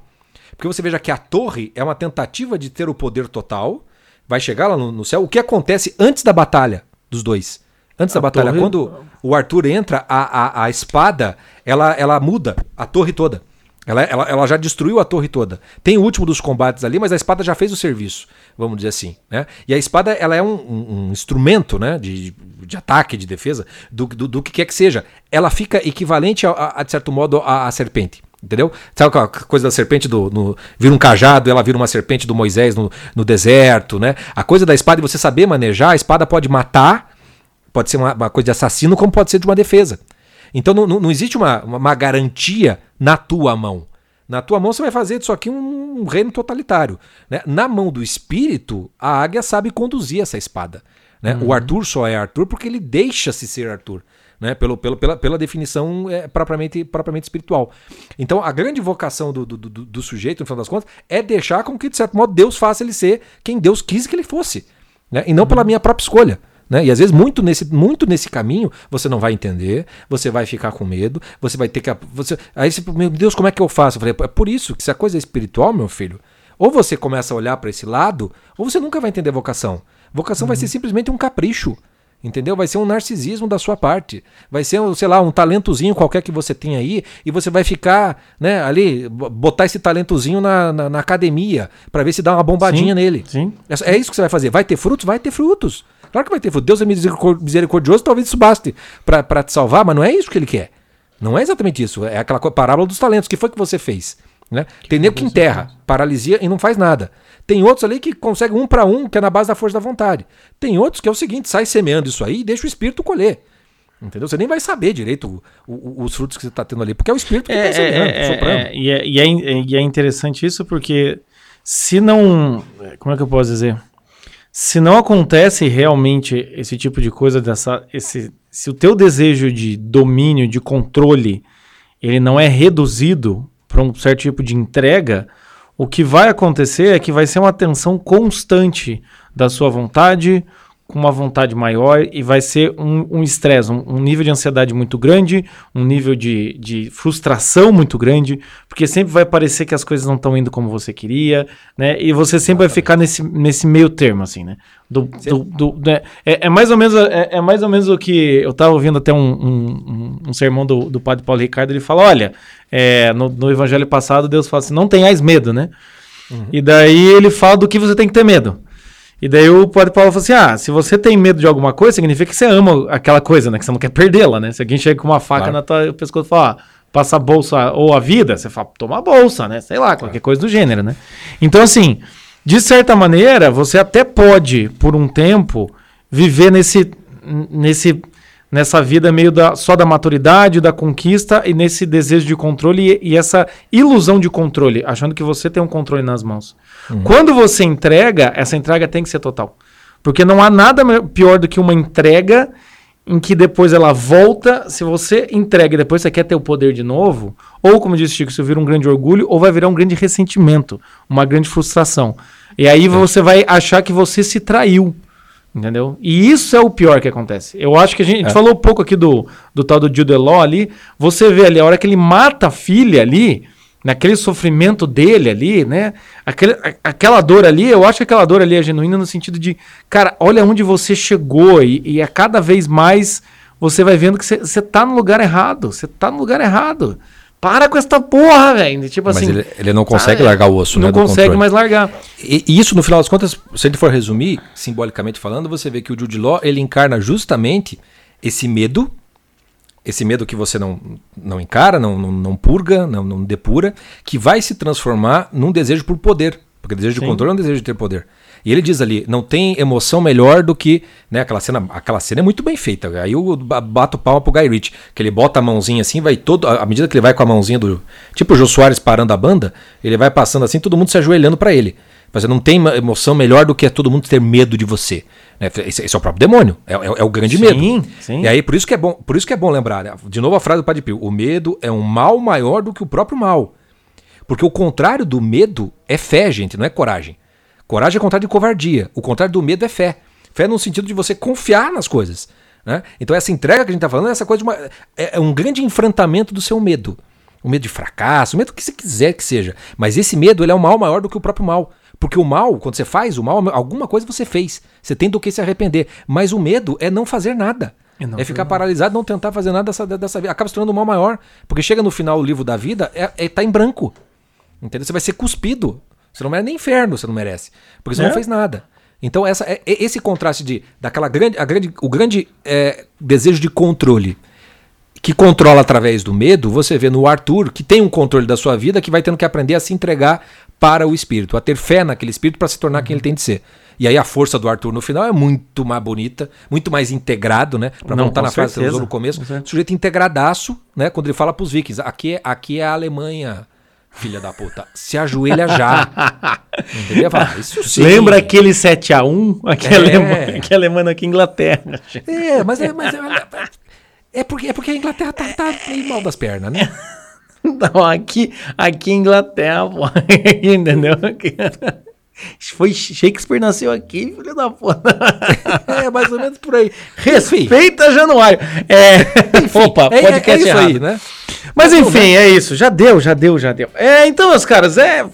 Porque você veja que a torre é uma tentativa de ter o poder total, vai chegar lá no, no céu. O que acontece antes da batalha dos dois? Antes a da batalha, torre... quando o Arthur entra, a, a, a espada ela, ela muda a torre toda. Ela, ela, ela já destruiu a torre toda. Tem o último dos combates ali, mas a espada já fez o serviço, vamos dizer assim. Né? E a espada ela é um, um, um instrumento né? de, de ataque, de defesa, do, do, do, que quer que seja. Ela fica equivalente, a, a de certo modo, à, serpente. Entendeu? Sabe a coisa da serpente do. No, vira um cajado, ela vira uma serpente do Moisés no, no deserto, né? A coisa da espada, você saber manejar, a espada pode matar Pode ser uma, uma, coisa de assassino, como pode ser de uma defesa. Então não, não, existe uma, uma, garantia na tua mão. Na tua mão você vai fazer disso aqui um, um reino totalitário. Né? Na mão do espírito, a águia sabe conduzir essa espada. Né? Uhum. O Arthur só é Arthur porque ele deixa-se ser Arthur. Né? Pelo, pelo, pela, pela definição é, propriamente, propriamente espiritual. Então, a grande vocação do, do, do, do, sujeito, no final das contas, é deixar com que, de certo modo, Deus faça ele ser quem Deus quis que ele fosse. Né? E não uhum. pela minha própria escolha. Né? E às vezes, muito nesse, muito nesse caminho, você não vai entender, você vai ficar com medo, você vai ter que. Você, aí você, meu Deus, como é que eu faço? Eu falei, é por isso que se a coisa é espiritual, meu filho, ou você começa a olhar para esse lado, ou você nunca vai entender vocação. Vocação uhum. vai ser simplesmente um capricho. Entendeu? Vai ser um narcisismo da sua parte. Vai ser, sei lá, um talentozinho qualquer que você tem aí e você vai ficar, né, ali, botar esse talentozinho na, na, na academia para ver se dá uma bombadinha sim, nele. Sim. É, é, isso que você vai fazer. Vai ter frutos? Vai ter frutos. Claro que vai ter. Deus é misericordioso, talvez isso baste para te salvar, mas não é isso que ele quer. Não é exatamente isso. É aquela parábola dos talentos. O que foi que você fez? Né? Tem nego que enterra, paralisia e não faz nada. Tem outros ali que conseguem um para um, que é na base da força da vontade. Tem outros que é o seguinte: sai semeando isso aí e deixa o espírito colher. Entendeu? Você nem vai saber direito o- o- os frutos que você está tendo ali, porque é o espírito que está É, é, é, soprando. é, e, é, e, é, e é interessante isso porque se não. Como é que eu posso dizer? Se não acontece realmente esse tipo de coisa, dessa, esse, se o teu desejo de domínio, de controle, ele não é reduzido para um certo tipo de entrega, o que vai acontecer é que vai ser uma tensão constante da sua vontade com uma vontade maior e vai ser um um estresse, um, um nível de ansiedade muito grande, um nível de, de frustração muito grande, porque sempre vai parecer que as coisas não estão indo como você queria, né? E você sempre vai ficar nesse, nesse meio termo, assim, né? Do, do, do- né? é, é mais ou menos é, é mais ou menos o que eu estava ouvindo até um, um, um- um sermão do, do padre Paulo Ricardo, ele fala, olha, é, no, no evangelho passado Deus fala assim, não tenhais medo, né? E daí ele fala do que você tem que ter medo. E daí o padre Paulo falou assim: ah, se você tem medo de alguma coisa, significa que você ama aquela coisa, né? Que você não quer perdê-la, né? Se alguém chega com uma faca Claro. na tua pescoço e fala, ó, passa a bolsa ou a vida, você fala, toma a bolsa, né? Sei lá, qualquer coisa do gênero, né? Então, assim, de certa maneira, você até pode, por um tempo, viver nesse, nesse, nessa vida meio da, só da maturidade, da conquista e nesse desejo de controle e, e essa ilusão de controle, achando que você tem um controle nas mãos. Quando você entrega, essa entrega tem que ser total. Porque não há nada pior do que uma entrega em que depois ela volta. Se você entrega e depois você quer ter o poder de novo, ou como disse Chico, isso vira um grande orgulho, ou vai virar um grande ressentimento, uma grande frustração. E aí você vai achar que você se traiu. Entendeu? E isso é o pior que acontece. Eu acho que a gente, a gente É. falou um pouco aqui do, do tal do Jude Law ali. Você vê ali, a hora que ele mata a filha ali, naquele sofrimento dele ali, né? Aquele, a- aquela dor ali, eu acho que aquela dor ali é genuína no sentido de, cara, olha onde você chegou e, e a cada vez mais você vai vendo que você- você tá no lugar errado. Você tá no lugar errado. Para com essa porra, velho. Tipo Mas assim. ele, ele não consegue ah, largar o osso, Não né? do consegue mais largar. E, e isso, no final das contas, se gente for resumir, simbolicamente falando, você vê que o Jude Law, ele encarna justamente esse medo, esse medo que você não, não encara, não, não, não purga, não, não depura, que vai se transformar num desejo por poder. Porque desejo de Sim. controle é um desejo de ter poder. E ele diz ali, não tem emoção melhor do que, né, aquela cena, aquela cena é muito bem feita. Aí eu ba- bato palma pro Guy Ritchie, que ele bota a mãozinha assim, vai todo, à medida que ele vai com a mãozinha do, tipo o Jô Soares parando a banda, ele vai passando assim, todo mundo se ajoelhando pra ele. Você não tem emoção melhor do que todo mundo ter medo de você. né? Esse, esse é o próprio demônio, é, é- é o grande Sim, medo. sim. E aí por isso que é bom, por isso que é bom lembrar, né? de novo a frase do Padre Pio, o medo é um mal maior do que o próprio mal. Porque o contrário do medo é fé, gente, não é coragem. Coragem é o contrário de covardia. O contrário do medo é fé. Fé no sentido de você confiar nas coisas. né? Então essa entrega que a gente está falando é essa coisa uma, é, é um grande enfrentamento do seu medo. O medo de fracasso, o medo que você quiser que seja. Mas esse medo ele é um mal maior do que o próprio mal. Porque o mal, quando você faz o mal, alguma coisa você fez. Você tem do que se arrepender. Mas o medo é não fazer nada. É não É ficar paralisado, não tentar fazer nada dessa, dessa vida. Acaba se tornando um mal maior. Porque chega no final do livro da vida, é, é, tá em branco. Entendeu? Você vai ser cuspido. Você não merece nem inferno, você não merece. Porque você É. não fez nada. Então, essa, é, é esse contraste de daquela grande, a grande, o grande é, desejo de controle que controla através do medo, você vê no Arthur que tem um controle da sua vida que vai tendo que aprender a se entregar para o espírito, a ter fé naquele espírito para se tornar quem ele tem de ser. E aí a força do Arthur no final é muito mais bonita, muito mais integrado, né? Para Não, voltar com na frase que você certeza. usou no começo, Com certeza. sujeito integradaço, né? Quando ele fala pros vikings, aqui é, aqui é a Alemanha, filha da puta, se ajoelha já. Entendeu? Fala, isso sim. Lembra aquele 7x1? Aquele, É. alemão aqui em Inglaterra. É, mas é, mas é, é porque é porque a Inglaterra tá, tá meio mal das pernas, né? Não, aqui, aqui em Inglaterra, pô. Entendeu? Foi Shakespeare nasceu aqui, filho da puta. É, mais ou menos por aí. Respeita Januário. É, opa, é, podcast é isso errado. aí, né? Mas enfim, é isso. Já deu, já deu, já deu. É, então, meus caras, é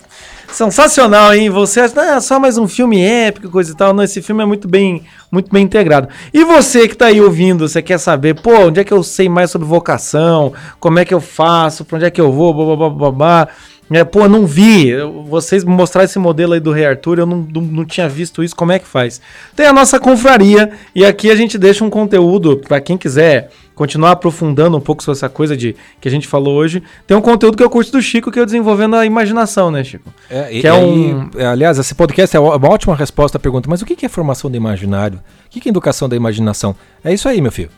sensacional, hein? Você acha, ah, só mais um filme épico, coisa e tal. Não, esse filme é muito bem, muito bem integrado. E você que tá aí ouvindo, você quer saber, pô, onde é que eu sei mais sobre vocação? Como é que eu faço? Pra onde é que eu vou? Babá, babá. É, pô, não vi. Eu- Vocês me mostraram esse modelo aí do Rei Arthur, eu não, não, não tinha visto isso. Como é que faz? Tem a nossa confraria e aqui a gente deixa um conteúdo para quem quiser continuar aprofundando um pouco sobre essa coisa de que a gente falou hoje. Tem um conteúdo que é o curso do Chico que eu desenvolvendo a imaginação, né, Chico? É, e- Que é e um- é, aliás, esse podcast é uma ótima resposta à pergunta, mas o que é formação do imaginário? O que é educação da imaginação? É isso aí, meu filho.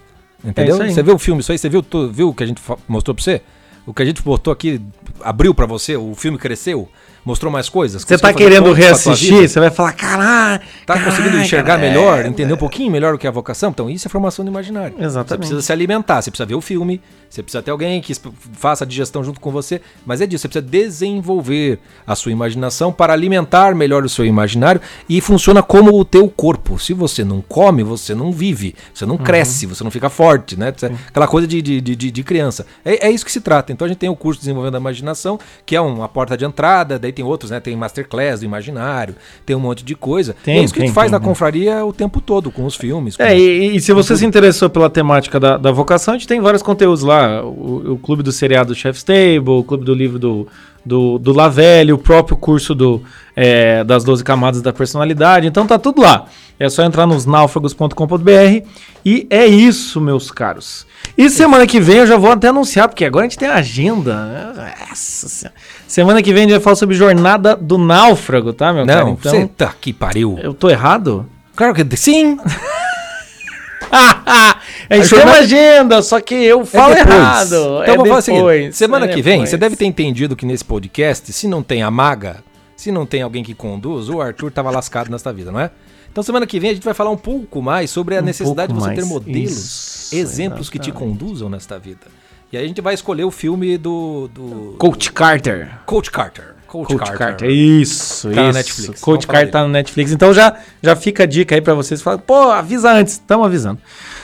Entendeu? isso aí. você viu o filme, isso aí, você viu, tu- viu o que a gente mostrou pra você? O que a gente botou aqui abriu pra você, o filme cresceu, mostrou mais coisas. Você tá querendo reassistir, você vai falar, caralho. Tá conseguindo caraca, enxergar é, melhor, entender um pouquinho melhor o que é a vocação? Então, isso é formação do imaginário. Exatamente. Você precisa se alimentar, você precisa ver o filme, você precisa ter alguém que faça a digestão junto com você, mas é disso, você precisa desenvolver a sua imaginação para alimentar melhor o seu imaginário e funciona como o teu corpo. Se você não come, você não vive, você Uhum. não cresce, você não fica forte, né? Aquela coisa de, de, de, de- de criança. É, é isso que se trata. Então a gente tem o curso Desenvolvendo a Imaginação, que é uma porta de entrada, daí tem outros, né? Tem Masterclass do imaginário, tem um monte de coisa. Tem, é isso que a tem, gente faz tem, na confraria o tempo todo, com os filmes. com- É, e, e se você se interessou pela temática da, da vocação, a gente tem vários conteúdos lá. O, o clube do seriado Chef's Table, o clube do livro do, do, do Lavelli, o próprio curso do, é, das 12 camadas da personalidade. Então tá tudo lá. É só entrar nos náufragos.com.br e é isso, meus caros. E semana que vem eu já vou até anunciar, porque agora a gente tem a agenda. Nossa Senhora. Semana que vem a gente vai falar sobre jornada do náufrago, tá, meu cara? Não, Então, você tá que pariu. eu tô errado? Claro que sim. a gente tem jornada- uma agenda, só que eu falo é depois. errado. Então é vamos falar o seguinte, depois, semana é que vem, depois. você deve ter entendido que nesse podcast, se não tem a maga, se não tem alguém que conduz, o Arthur tava lascado nessa vida, não é? Então semana que vem a gente vai falar um pouco mais sobre a Um necessidade de você ter modelos, Isso, exemplos que te conduzam nesta vida. E aí a gente vai escolher o filme do, do Coach Carter. Coach Carter. Coach, Coach Carter. Isso, Tá na isso. Netflix, Coach falar Carter tá no Netflix. Então já, já fica a dica aí pra vocês. Fala, pô, avisa antes. Estamos avisando.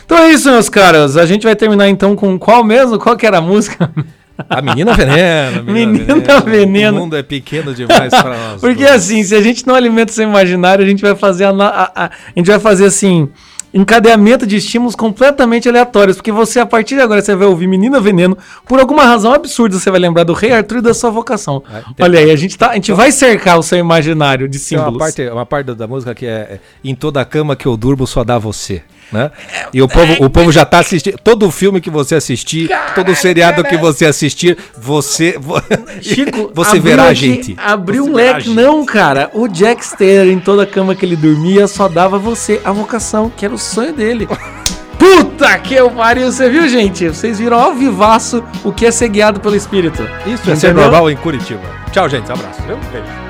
Então é isso, meus caras. A gente vai terminar então com qual mesmo? Qual que era a música? A menina veneno. a Menina Veneno. O mundo é pequeno demais para nós. Porque dois. assim, se a gente não alimenta o seu imaginário, a gente vai fazer a, na- a- a- a gente vai fazer assim encadeamento de estímulos completamente aleatórios, porque você a partir de agora você vai ouvir Menina Veneno, por alguma razão absurda você vai lembrar do Rei Arthur e da sua vocação. Tem- Olha aí, a gente tá, a gente vai cercar o seu imaginário de Tem uma símbolos. parte, uma parte da música que é é, Em toda a cama que eu durmo só dá você. Né? E o povo, o povo já tá assistindo. Todo filme que você assistir, todo seriado que você assistir, você. vo- Chico, você abriu verá a gente. Abriu Você um leque. Não, cara. O Jack Steller, em toda a cama que ele dormia, só dava você a vocação, que era o sonho dele. Puta que eu pariu, você viu, gente? Vocês viram ao vivaço o que é ser guiado pelo espírito. Isso é ser Entendeu? normal em Curitiba. Tchau, gente. Abraço. Beijo.